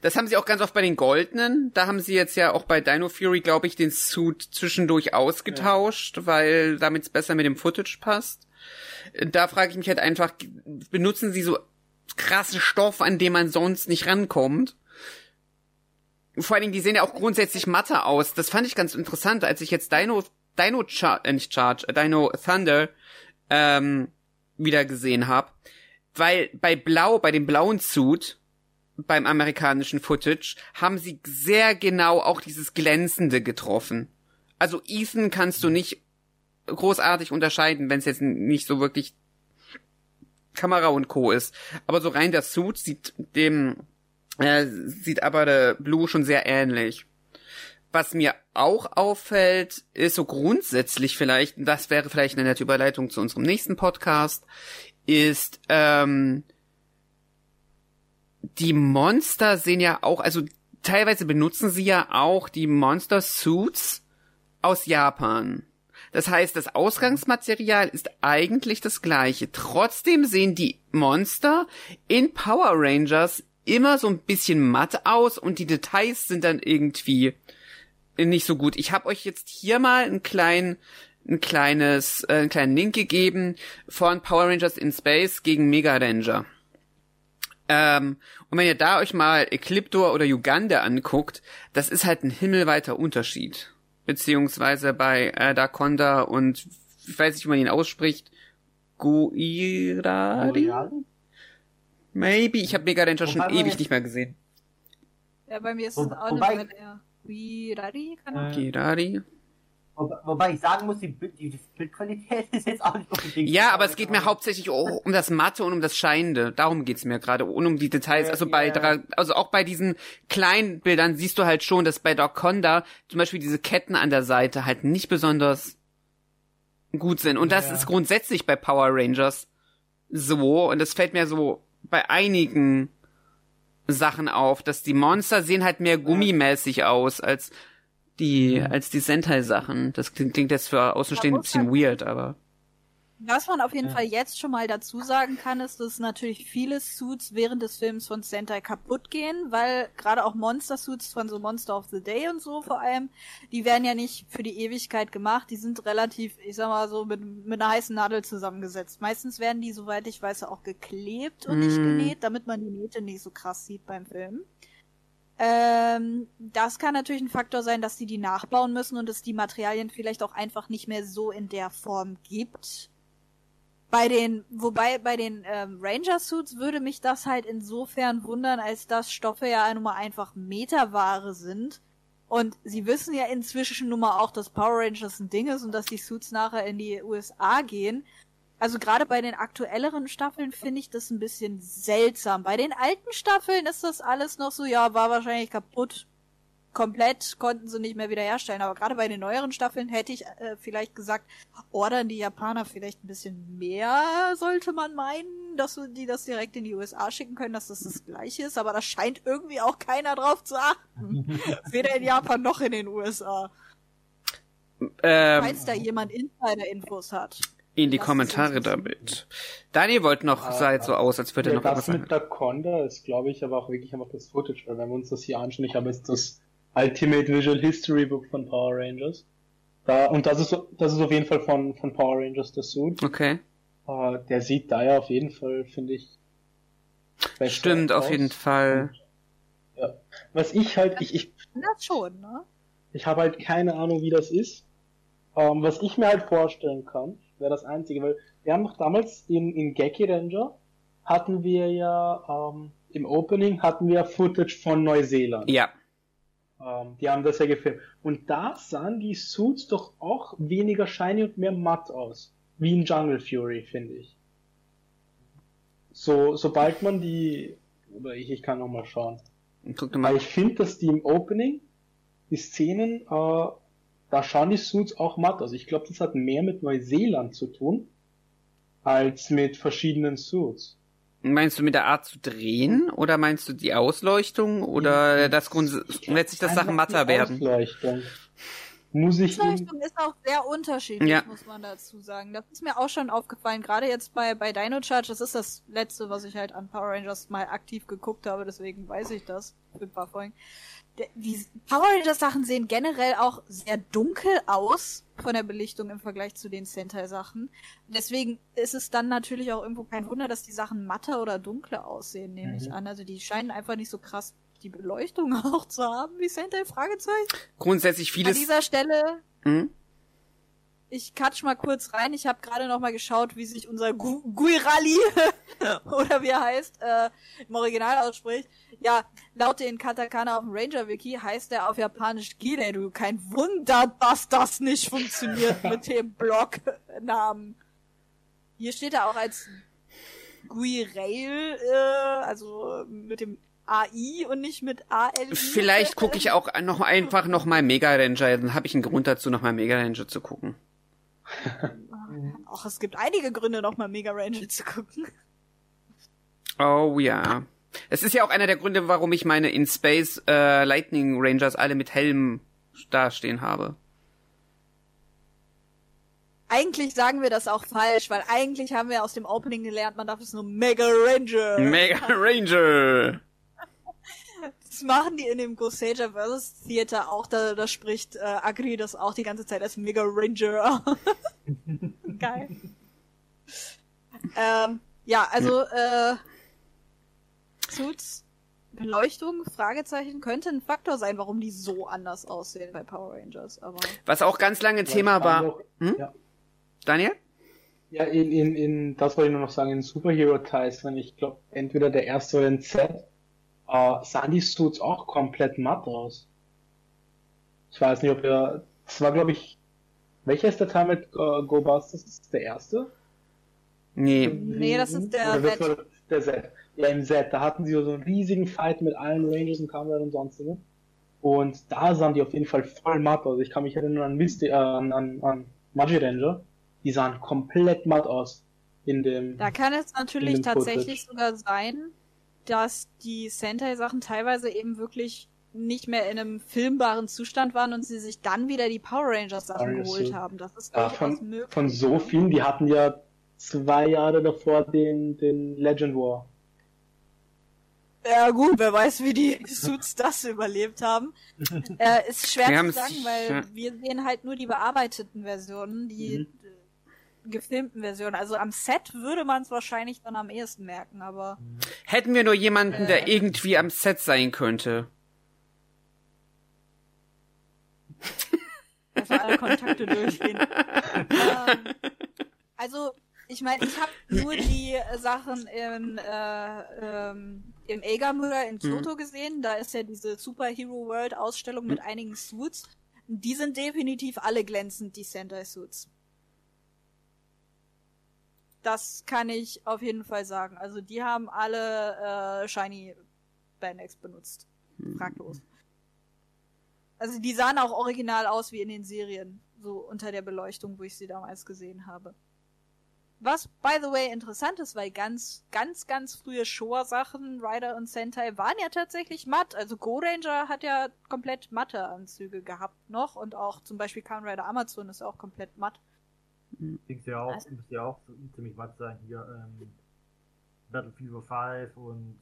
Das haben sie auch ganz oft bei den Goldenen. Da haben sie jetzt ja auch bei Dino Fury, glaube ich, den Suit zwischendurch ausgetauscht, weil damit es besser mit dem Footage passt. Da frage ich mich halt einfach, benutzen sie so krasse Stoff, an dem man sonst nicht rankommt? Vor allen Dingen, die sehen ja auch grundsätzlich matter aus. Das fand ich ganz interessant, als ich jetzt Dino, Dino Char äh, nicht Charge, äh, Dino Thunder ähm, wieder gesehen habe. Weil bei Blau, bei dem blauen Suit, beim amerikanischen Footage, haben sie sehr genau auch dieses Glänzende getroffen. Also Ethan kannst du nicht großartig unterscheiden, wenn es jetzt nicht so wirklich Kamera und Co. ist. Aber so rein der Suit sieht dem äh, sieht aber der Blue schon sehr ähnlich. Was mir auch auffällt, ist so grundsätzlich vielleicht, das wäre vielleicht eine nette Überleitung zu unserem nächsten Podcast, ist, ähm, die Monster sehen ja auch, also teilweise benutzen sie ja auch die Monster Suits aus Japan. Das heißt, das Ausgangsmaterial ist eigentlich das gleiche. Trotzdem sehen die Monster in Power Rangers immer so ein bisschen matt aus und die Details sind dann irgendwie nicht so gut. Ich habe euch jetzt hier mal einen kleinen ein kleines äh, einen kleinen Link gegeben von Power Rangers in Space gegen Mega Ranger. Ähm, und wenn ihr da euch mal Ecliptor oder Uganda anguckt, das ist halt ein himmelweiter Unterschied. Beziehungsweise bei äh, Dakonda und ich weiß nicht, wie man ihn ausspricht. Guirari? Maybe. Ich habe Mega Ranger schon ewig nicht mehr gesehen. Ja, bei mir ist es auch wobei- Weile her. Wirari, kann man. Äh, Girari. Wobei, wobei ich sagen muss, die, die Bildqualität ist jetzt auch nicht unbedingt. Ja, aber es geht mir hauptsächlich um das Matte und um das Scheinende. Darum geht's mir gerade und um die Details. Also bei. Dra- also auch bei diesen kleinen Bildern siehst du halt schon, dass bei Doconda zum Beispiel diese Ketten an der Seite halt nicht besonders gut sind. Und das Ja. ist grundsätzlich bei Power Rangers so. Und das fällt mir so bei einigen Sachen auf, dass die Monster sehen halt mehr gummimäßig aus als die, als die Sentai-Sachen. Das klingt, klingt jetzt für Außenstehende ein bisschen weird, aber. Was man auf jeden Ja. Fall jetzt schon mal dazu sagen kann, ist, dass natürlich viele Suits während des Films von Sentai kaputt gehen, weil gerade auch Monster-Suits von so Monster of the Day und so vor allem, die werden ja nicht für die Ewigkeit gemacht, die sind relativ, ich sag mal so, mit, mit einer heißen Nadel zusammengesetzt. Meistens werden die, soweit ich weiß, auch geklebt und nicht Mm. genäht, damit man die Nähte nicht so krass sieht beim Film. Ähm, das kann natürlich ein Faktor sein, dass die die nachbauen müssen und es die Materialien vielleicht auch einfach nicht mehr so in der Form gibt. Bei den, wobei bei den ähm, Ranger Suits würde mich das halt insofern wundern, als dass Stoffe ja nun mal einfach Meterware sind. Und sie wissen ja inzwischen nun mal auch, dass Power Rangers ein Ding ist und dass die Suits nachher in die USA gehen. Also gerade bei den aktuelleren Staffeln finde ich das ein bisschen seltsam. Bei den alten Staffeln ist das alles noch so, ja, war wahrscheinlich kaputt. Komplett konnten sie nicht mehr wiederherstellen. Aber gerade bei den neueren Staffeln hätte ich äh, vielleicht gesagt, ordern die Japaner vielleicht ein bisschen mehr, sollte man meinen, dass die das direkt in die USA schicken können, dass das das gleiche ist. Aber da scheint irgendwie auch keiner drauf zu achten. Weder in Japan noch in den USA. Ähm, Falls da jemand Insider-Infos hat. in die Kommentare damit. Daniel wollte noch, Ah, sah jetzt so aus, als würde er Ja, noch etwas das sagen. mit der Conda ist, glaube ich, aber auch wirklich einfach das Footage, weil wenn wir uns das hier anschauen, ich habe jetzt das Ultimate Visual History Book von Power Rangers. Da, und das ist, das ist auf jeden Fall von, von Power Rangers der Suit. Okay. Äh, der sieht da ja auf jeden Fall, finde ich, Stimmt, auf aus. jeden Fall. Ja. Was ich halt, ich, ich, Das schon, ne? ich habe halt keine Ahnung, wie das ist. Ähm, was ich mir halt vorstellen kann, wäre das Einzige, weil wir haben noch damals in, in Geki Ranger hatten wir ja ähm, im Opening hatten wir Footage von Neuseeland. Ja. Ähm, die haben das ja gefilmt. Und da sahen die Suits doch auch weniger shiny und mehr matt aus. Wie in Jungle Fury, finde ich. So, sobald man die, oder ich, ich kann noch mal schauen. Guck mal. ich finde, dass die im Opening, die Szenen, äh, da schauen die Suits auch matt aus. Ich glaube, das hat mehr mit Neuseeland zu tun, als mit verschiedenen Suits. Meinst du mit der Art zu drehen oder meinst du die Ausleuchtung oder das grundsätzlich, dass Sachen matter werden? Ausleuchtung. Muss ich Ausleuchtung ist auch sehr unterschiedlich, Ja. muss man dazu sagen. Das ist mir auch schon aufgefallen. Gerade jetzt bei, bei Dino Charge, das ist das letzte, was ich halt an Power Rangers mal aktiv geguckt habe, deswegen weiß ich das für ein paar Folgen. Die Power Rangers Sachen sehen generell auch sehr dunkel aus von der Belichtung im Vergleich zu den Sentai Sachen. Deswegen ist es dann natürlich auch irgendwo kein Wunder, dass die Sachen matter oder dunkler aussehen, nehme ich Mhm. an. Also die scheinen einfach nicht so krass die Beleuchtung auch zu haben wie Sentai Fragezeichen. Grundsätzlich An vieles. dieser Stelle Hm? Ich katsch mal kurz rein. Ich habe gerade noch mal geschaut, wie sich unser Gu Guirali oder wie er heißt äh, im Original ausspricht. Ja, laut den Katakana auf dem Ranger Wiki heißt er auf Japanisch Gireru. Kein Wunder, dass das nicht funktioniert mit dem Blognamen. Hier steht er auch als Guirail, äh, also mit dem AI und nicht mit AL. Vielleicht gucke ich auch noch einfach noch mal Mega Ranger, dann habe ich einen Grund dazu, noch mal Mega Ranger zu gucken. Ach, es gibt einige Gründe, noch mal Mega Ranger zu gucken. Oh ja. Es ist ja auch einer der Gründe, warum ich meine in Space äh, Lightning Rangers alle mit Helm dastehen habe. Eigentlich sagen wir das auch falsch, weil eigentlich haben wir aus dem Opening gelernt, man darf es nur Mega Ranger. Mega Ranger. Das machen die in dem Goseja vs. Theater auch, da, da spricht äh, Agri das auch die ganze Zeit als Mega Ranger. Geil. ähm, ja, also äh, Suits, Beleuchtung, Fragezeichen, könnte ein Faktor sein, warum die so anders aussehen bei Power Rangers, aber Was auch ganz lange Thema war. noch- Hm? Ja. Daniel? Ja, in, in, in, das wollte ich nur noch sagen, in Superhero Ties, wenn ich glaube, entweder der erste oder in Z, äh, sahen die Suits auch komplett matt aus. Ich weiß nicht, ob ihr, das war glaube ich, welcher ist der Teil mit äh, Go Busters? Ist das der erste? Nee. Nee, das ist der war der Z. Ja, im Z, da hatten sie so einen riesigen Fight mit allen Rangers und Kameras und sonstiges. Und da sahen die auf jeden Fall voll matt aus. Ich kann mich erinnern an Misty, äh, an, an, an Magi Ranger. Die sahen komplett matt aus. In dem, Da kann es natürlich tatsächlich sogar sein, dass die Sentai-Sachen teilweise eben wirklich nicht mehr in einem filmbaren Zustand waren und sie sich dann wieder die Power Rangers-Sachen Also, geholt haben. Das ist Ja, von, möglich. von so vielen, die hatten ja zwei Jahre davor den, den Legend War. Ja gut, wer weiß, wie die Suits das überlebt haben. äh, ist schwer Wir zu sagen, weil ja. wir sehen halt nur die bearbeiteten Versionen, die Mhm. Äh, gefilmten Versionen. Also am Set würde man es wahrscheinlich dann am ehesten merken, aber Hätten wir nur jemanden, der irgendwie am Set sein könnte. Einfach alle Kontakte durchgehen. ähm, also, ich meine, ich habe nur die äh, Sachen in, äh, ähm, im Eiga-Müller in Kyoto gesehen. Da ist ja diese Superhero World Ausstellung mit einigen Suits. Die sind definitiv alle glänzend, die Sentai-Suits. Das kann ich auf jeden Fall sagen. Also die haben alle äh, Shiny Bandex benutzt. Fraglos. Also die sahen auch original aus wie in den Serien, so unter der Beleuchtung, wo ich sie damals gesehen habe. Was, by the way, interessant ist, weil ganz, ganz, ganz frühe Showa-Sachen, Rider und Sentai, waren ja tatsächlich matt. Also Go Ranger hat ja komplett matte Anzüge gehabt noch und auch zum Beispiel Kamen Rider Amazon ist auch komplett matt. Dings ja auch, Also- müsste ja auch ziemlich matt sein hier, ähm, Battlefield 5 und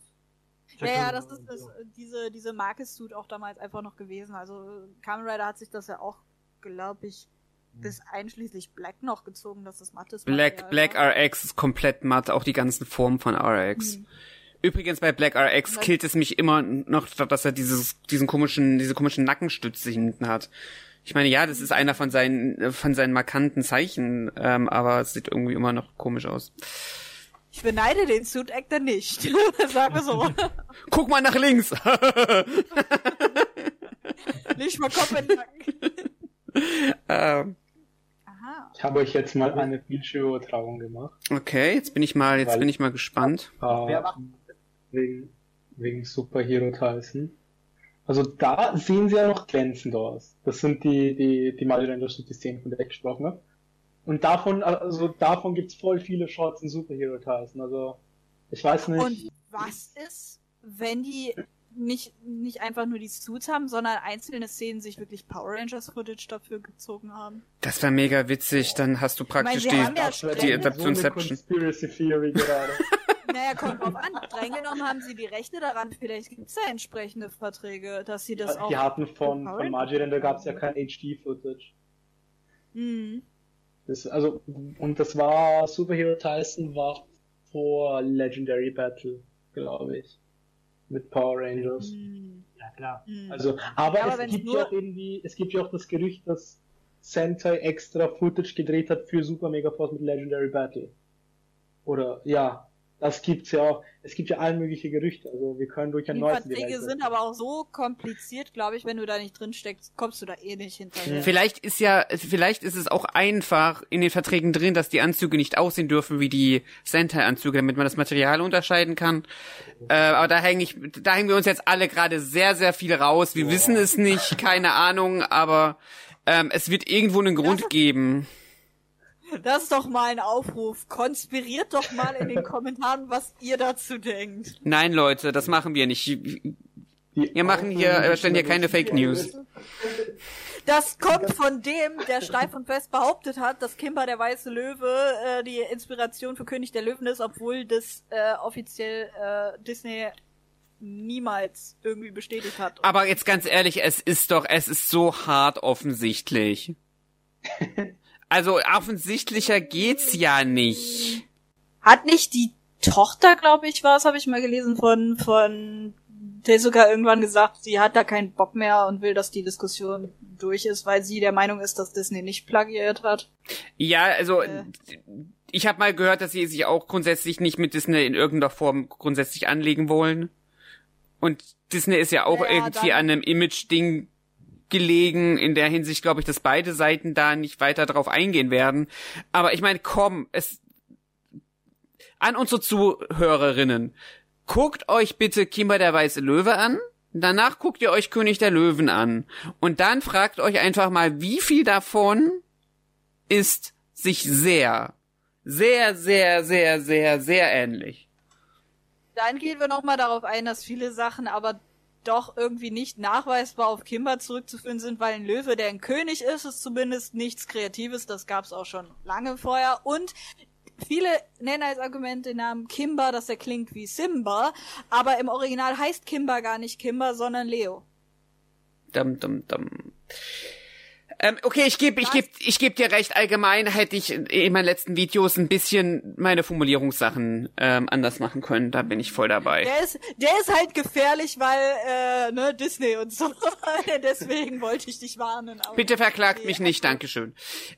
Ja, ja, Jackal das ist das, so. diese, diese Marke-Suit auch damals einfach noch gewesen. Also Kamen Rider hat sich das ja auch, glaube ich, bis einschließlich Black noch gezogen, dass das mattes Black, Material Black war. RX ist komplett matt, auch die ganzen Formen von RX. Hm. Übrigens bei Black RX Was? killt es mich immer noch, dass er dieses, diesen komischen, diese komischen Nackenstütze hinten hat. Ich meine, ja, das ist einer von seinen, von seinen markanten Zeichen, ähm, aber es sieht irgendwie immer noch komisch aus. Ich beneide den Suit Actor nicht. Sagen wir so. Guck mal nach links! nicht mal Kopf Nacken. ähm, Aha. Ich habe euch jetzt mal eine Bildschirmübertragung gemacht. okay, jetzt bin ich mal, jetzt Weil- bin ich mal gespannt. Äh, wegen, wegen Superhero Tyson. Also da sehen sie ja noch glänzend aus. Das sind die, die, die Mario Rangers und die Szenen, von der ich gesprochen habe. Und davon, also davon gibt's voll viele Shots in Superhero Tyson. Also, ich weiß nicht. Und was ist, wenn die nicht, nicht einfach nur die Suits haben, sondern einzelne Szenen sich wirklich Power Rangers Footage dafür gezogen haben? Das war mega witzig, dann hast du praktisch sie die, ja wäre die Adaptionception. Conspiracy Theory gerade. Naja, kommt drauf an. Streng genommen haben sie die Rechte daran. Vielleicht gibt's ja entsprechende Verträge, dass sie das auch. die hatten von, von Rangers Margie Render gab's ja kein HD-Footage. Hm. Das, also, und das war, Superhero Tyson war vor Legendary Battle, glaube ich. Mit Power Rangers. Hm. Ja, klar. Hm. Also, aber Ja, aber es gibt nur- ja auch irgendwie, es gibt ja auch das Gerücht, dass Sentai extra Footage gedreht hat für Super Mega Force mit Legendary Battle. Oder, ja, das gibt's ja auch. Es gibt ja all mögliche Gerüchte, also wir können durch ein Die neues die Verträge sind aber auch so kompliziert, glaube ich, wenn du da nicht drin steckst, kommst du da eh nicht hinterher. Vielleicht ist ja, vielleicht ist es auch einfach in den Verträgen drin, dass die Anzüge nicht aussehen dürfen wie die Sentai-Anzüge, damit man das Material unterscheiden kann. Äh, aber da hänge ich, da hängen wir uns jetzt alle gerade sehr, sehr viel raus. Wir wissen es nicht, keine Ahnung, aber ähm, es wird irgendwo einen Grund geben. Das ist doch mal ein Aufruf. Konspiriert doch mal in den Kommentaren, was ihr dazu denkt. Nein, Leute, das machen wir nicht. Wir machen hier, äh, stellen hier keine Fake News. Das kommt von dem, der steif und fest behauptet hat, dass Kimber der weiße Löwe äh, die Inspiration für König der Löwen ist, obwohl das äh, offiziell äh, Disney niemals irgendwie bestätigt hat. Aber jetzt ganz ehrlich, es ist doch, es ist so hart offensichtlich. Also offensichtlicher geht's ja nicht. Hat nicht die Tochter, glaube ich, war es, habe ich mal gelesen, von, von Tezuka irgendwann gesagt, sie hat da keinen Bock mehr und will, dass die Diskussion durch ist, weil sie der Meinung ist, dass Disney nicht plagiiert hat. Ja, also Äh. ich habe mal gehört, dass sie sich auch grundsätzlich nicht mit Disney in irgendeiner Form grundsätzlich anlegen wollen. Und Disney ist ja auch Ja, irgendwie an einem Image-Ding gelegen. In der Hinsicht glaube ich, dass beide Seiten da nicht weiter drauf eingehen werden. Aber ich meine, komm, es an unsere Zuhörerinnen. Guckt euch bitte Kimber der Weiße Löwe an. Danach guckt ihr euch König der Löwen an. Und dann fragt euch einfach mal, wie viel davon ist sich sehr, sehr, sehr, sehr, sehr, sehr ähnlich. Dann gehen wir nochmal darauf ein, dass viele Sachen aber doch irgendwie nicht nachweisbar auf Kimber zurückzuführen sind, weil ein Löwe, der ein König ist, ist zumindest nichts Kreatives. Das gab's auch schon lange vorher. Und viele nennen als Argument den Namen Kimber, dass er klingt wie Simba. Aber im Original heißt Kimber gar nicht Kimber, sondern Leo. Dum, dum, dum. Ähm, okay, ich gebe ich geb, ich geb dir recht. Allgemein hätte ich in meinen letzten Videos ein bisschen meine Formulierungssachen ähm, anders machen können. Da bin ich voll dabei. Der ist, der ist halt gefährlich, weil, äh, ne, Disney und so. Deswegen wollte ich dich warnen. Bitte verklagt Nee, mich nicht, Dankeschön.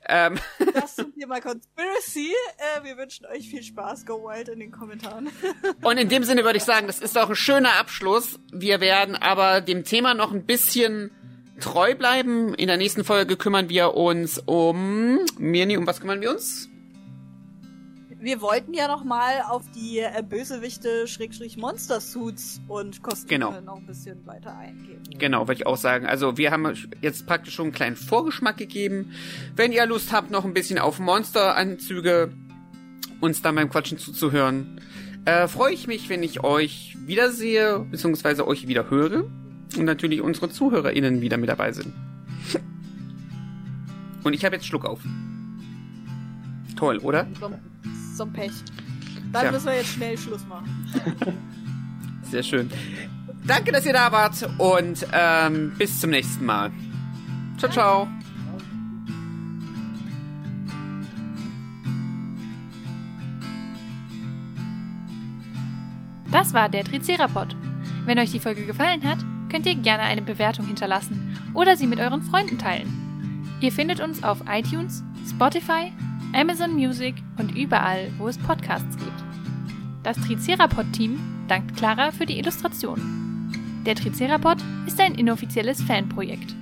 Ähm, Das zum Thema Conspiracy. Äh, wir wünschen euch viel Spaß. Go wild in den Kommentaren. und in dem Sinne würde ich sagen, das ist auch ein schöner Abschluss. Wir werden aber dem Thema noch ein bisschen treu bleiben. In der nächsten Folge kümmern wir uns um Mirni, um was kümmern wir uns? Wir wollten ja noch mal auf die äh, Bösewichte Schrägstrich Monster Suits und Kostüme Genau. noch ein bisschen weiter eingehen. Genau, würde ich auch sagen. Also wir haben jetzt praktisch schon einen kleinen Vorgeschmack gegeben. Wenn ihr Lust habt, noch ein bisschen auf Monsteranzüge uns dann beim Quatschen zuzuhören, äh, freue ich mich, wenn ich euch wiedersehe, beziehungsweise euch wieder höre. Und natürlich unsere ZuhörerInnen wieder mit dabei sind. Und ich habe jetzt Schluck auf. Toll, oder? So, so ein Pech. Dann Tja. müssen wir jetzt schnell Schluss machen. Sehr schön. Danke, dass ihr da wart und ähm, bis zum nächsten Mal. Ciao, ciao. Das war der Tricerapod. Wenn euch die Folge gefallen hat, könnt ihr gerne eine Bewertung hinterlassen oder sie mit euren Freunden teilen. Ihr findet uns auf iTunes, Spotify, Amazon Music und überall, wo es Podcasts gibt. Das Tricerapod-Team dankt Clara für die Illustration. Der Tricerapod ist ein inoffizielles Fanprojekt.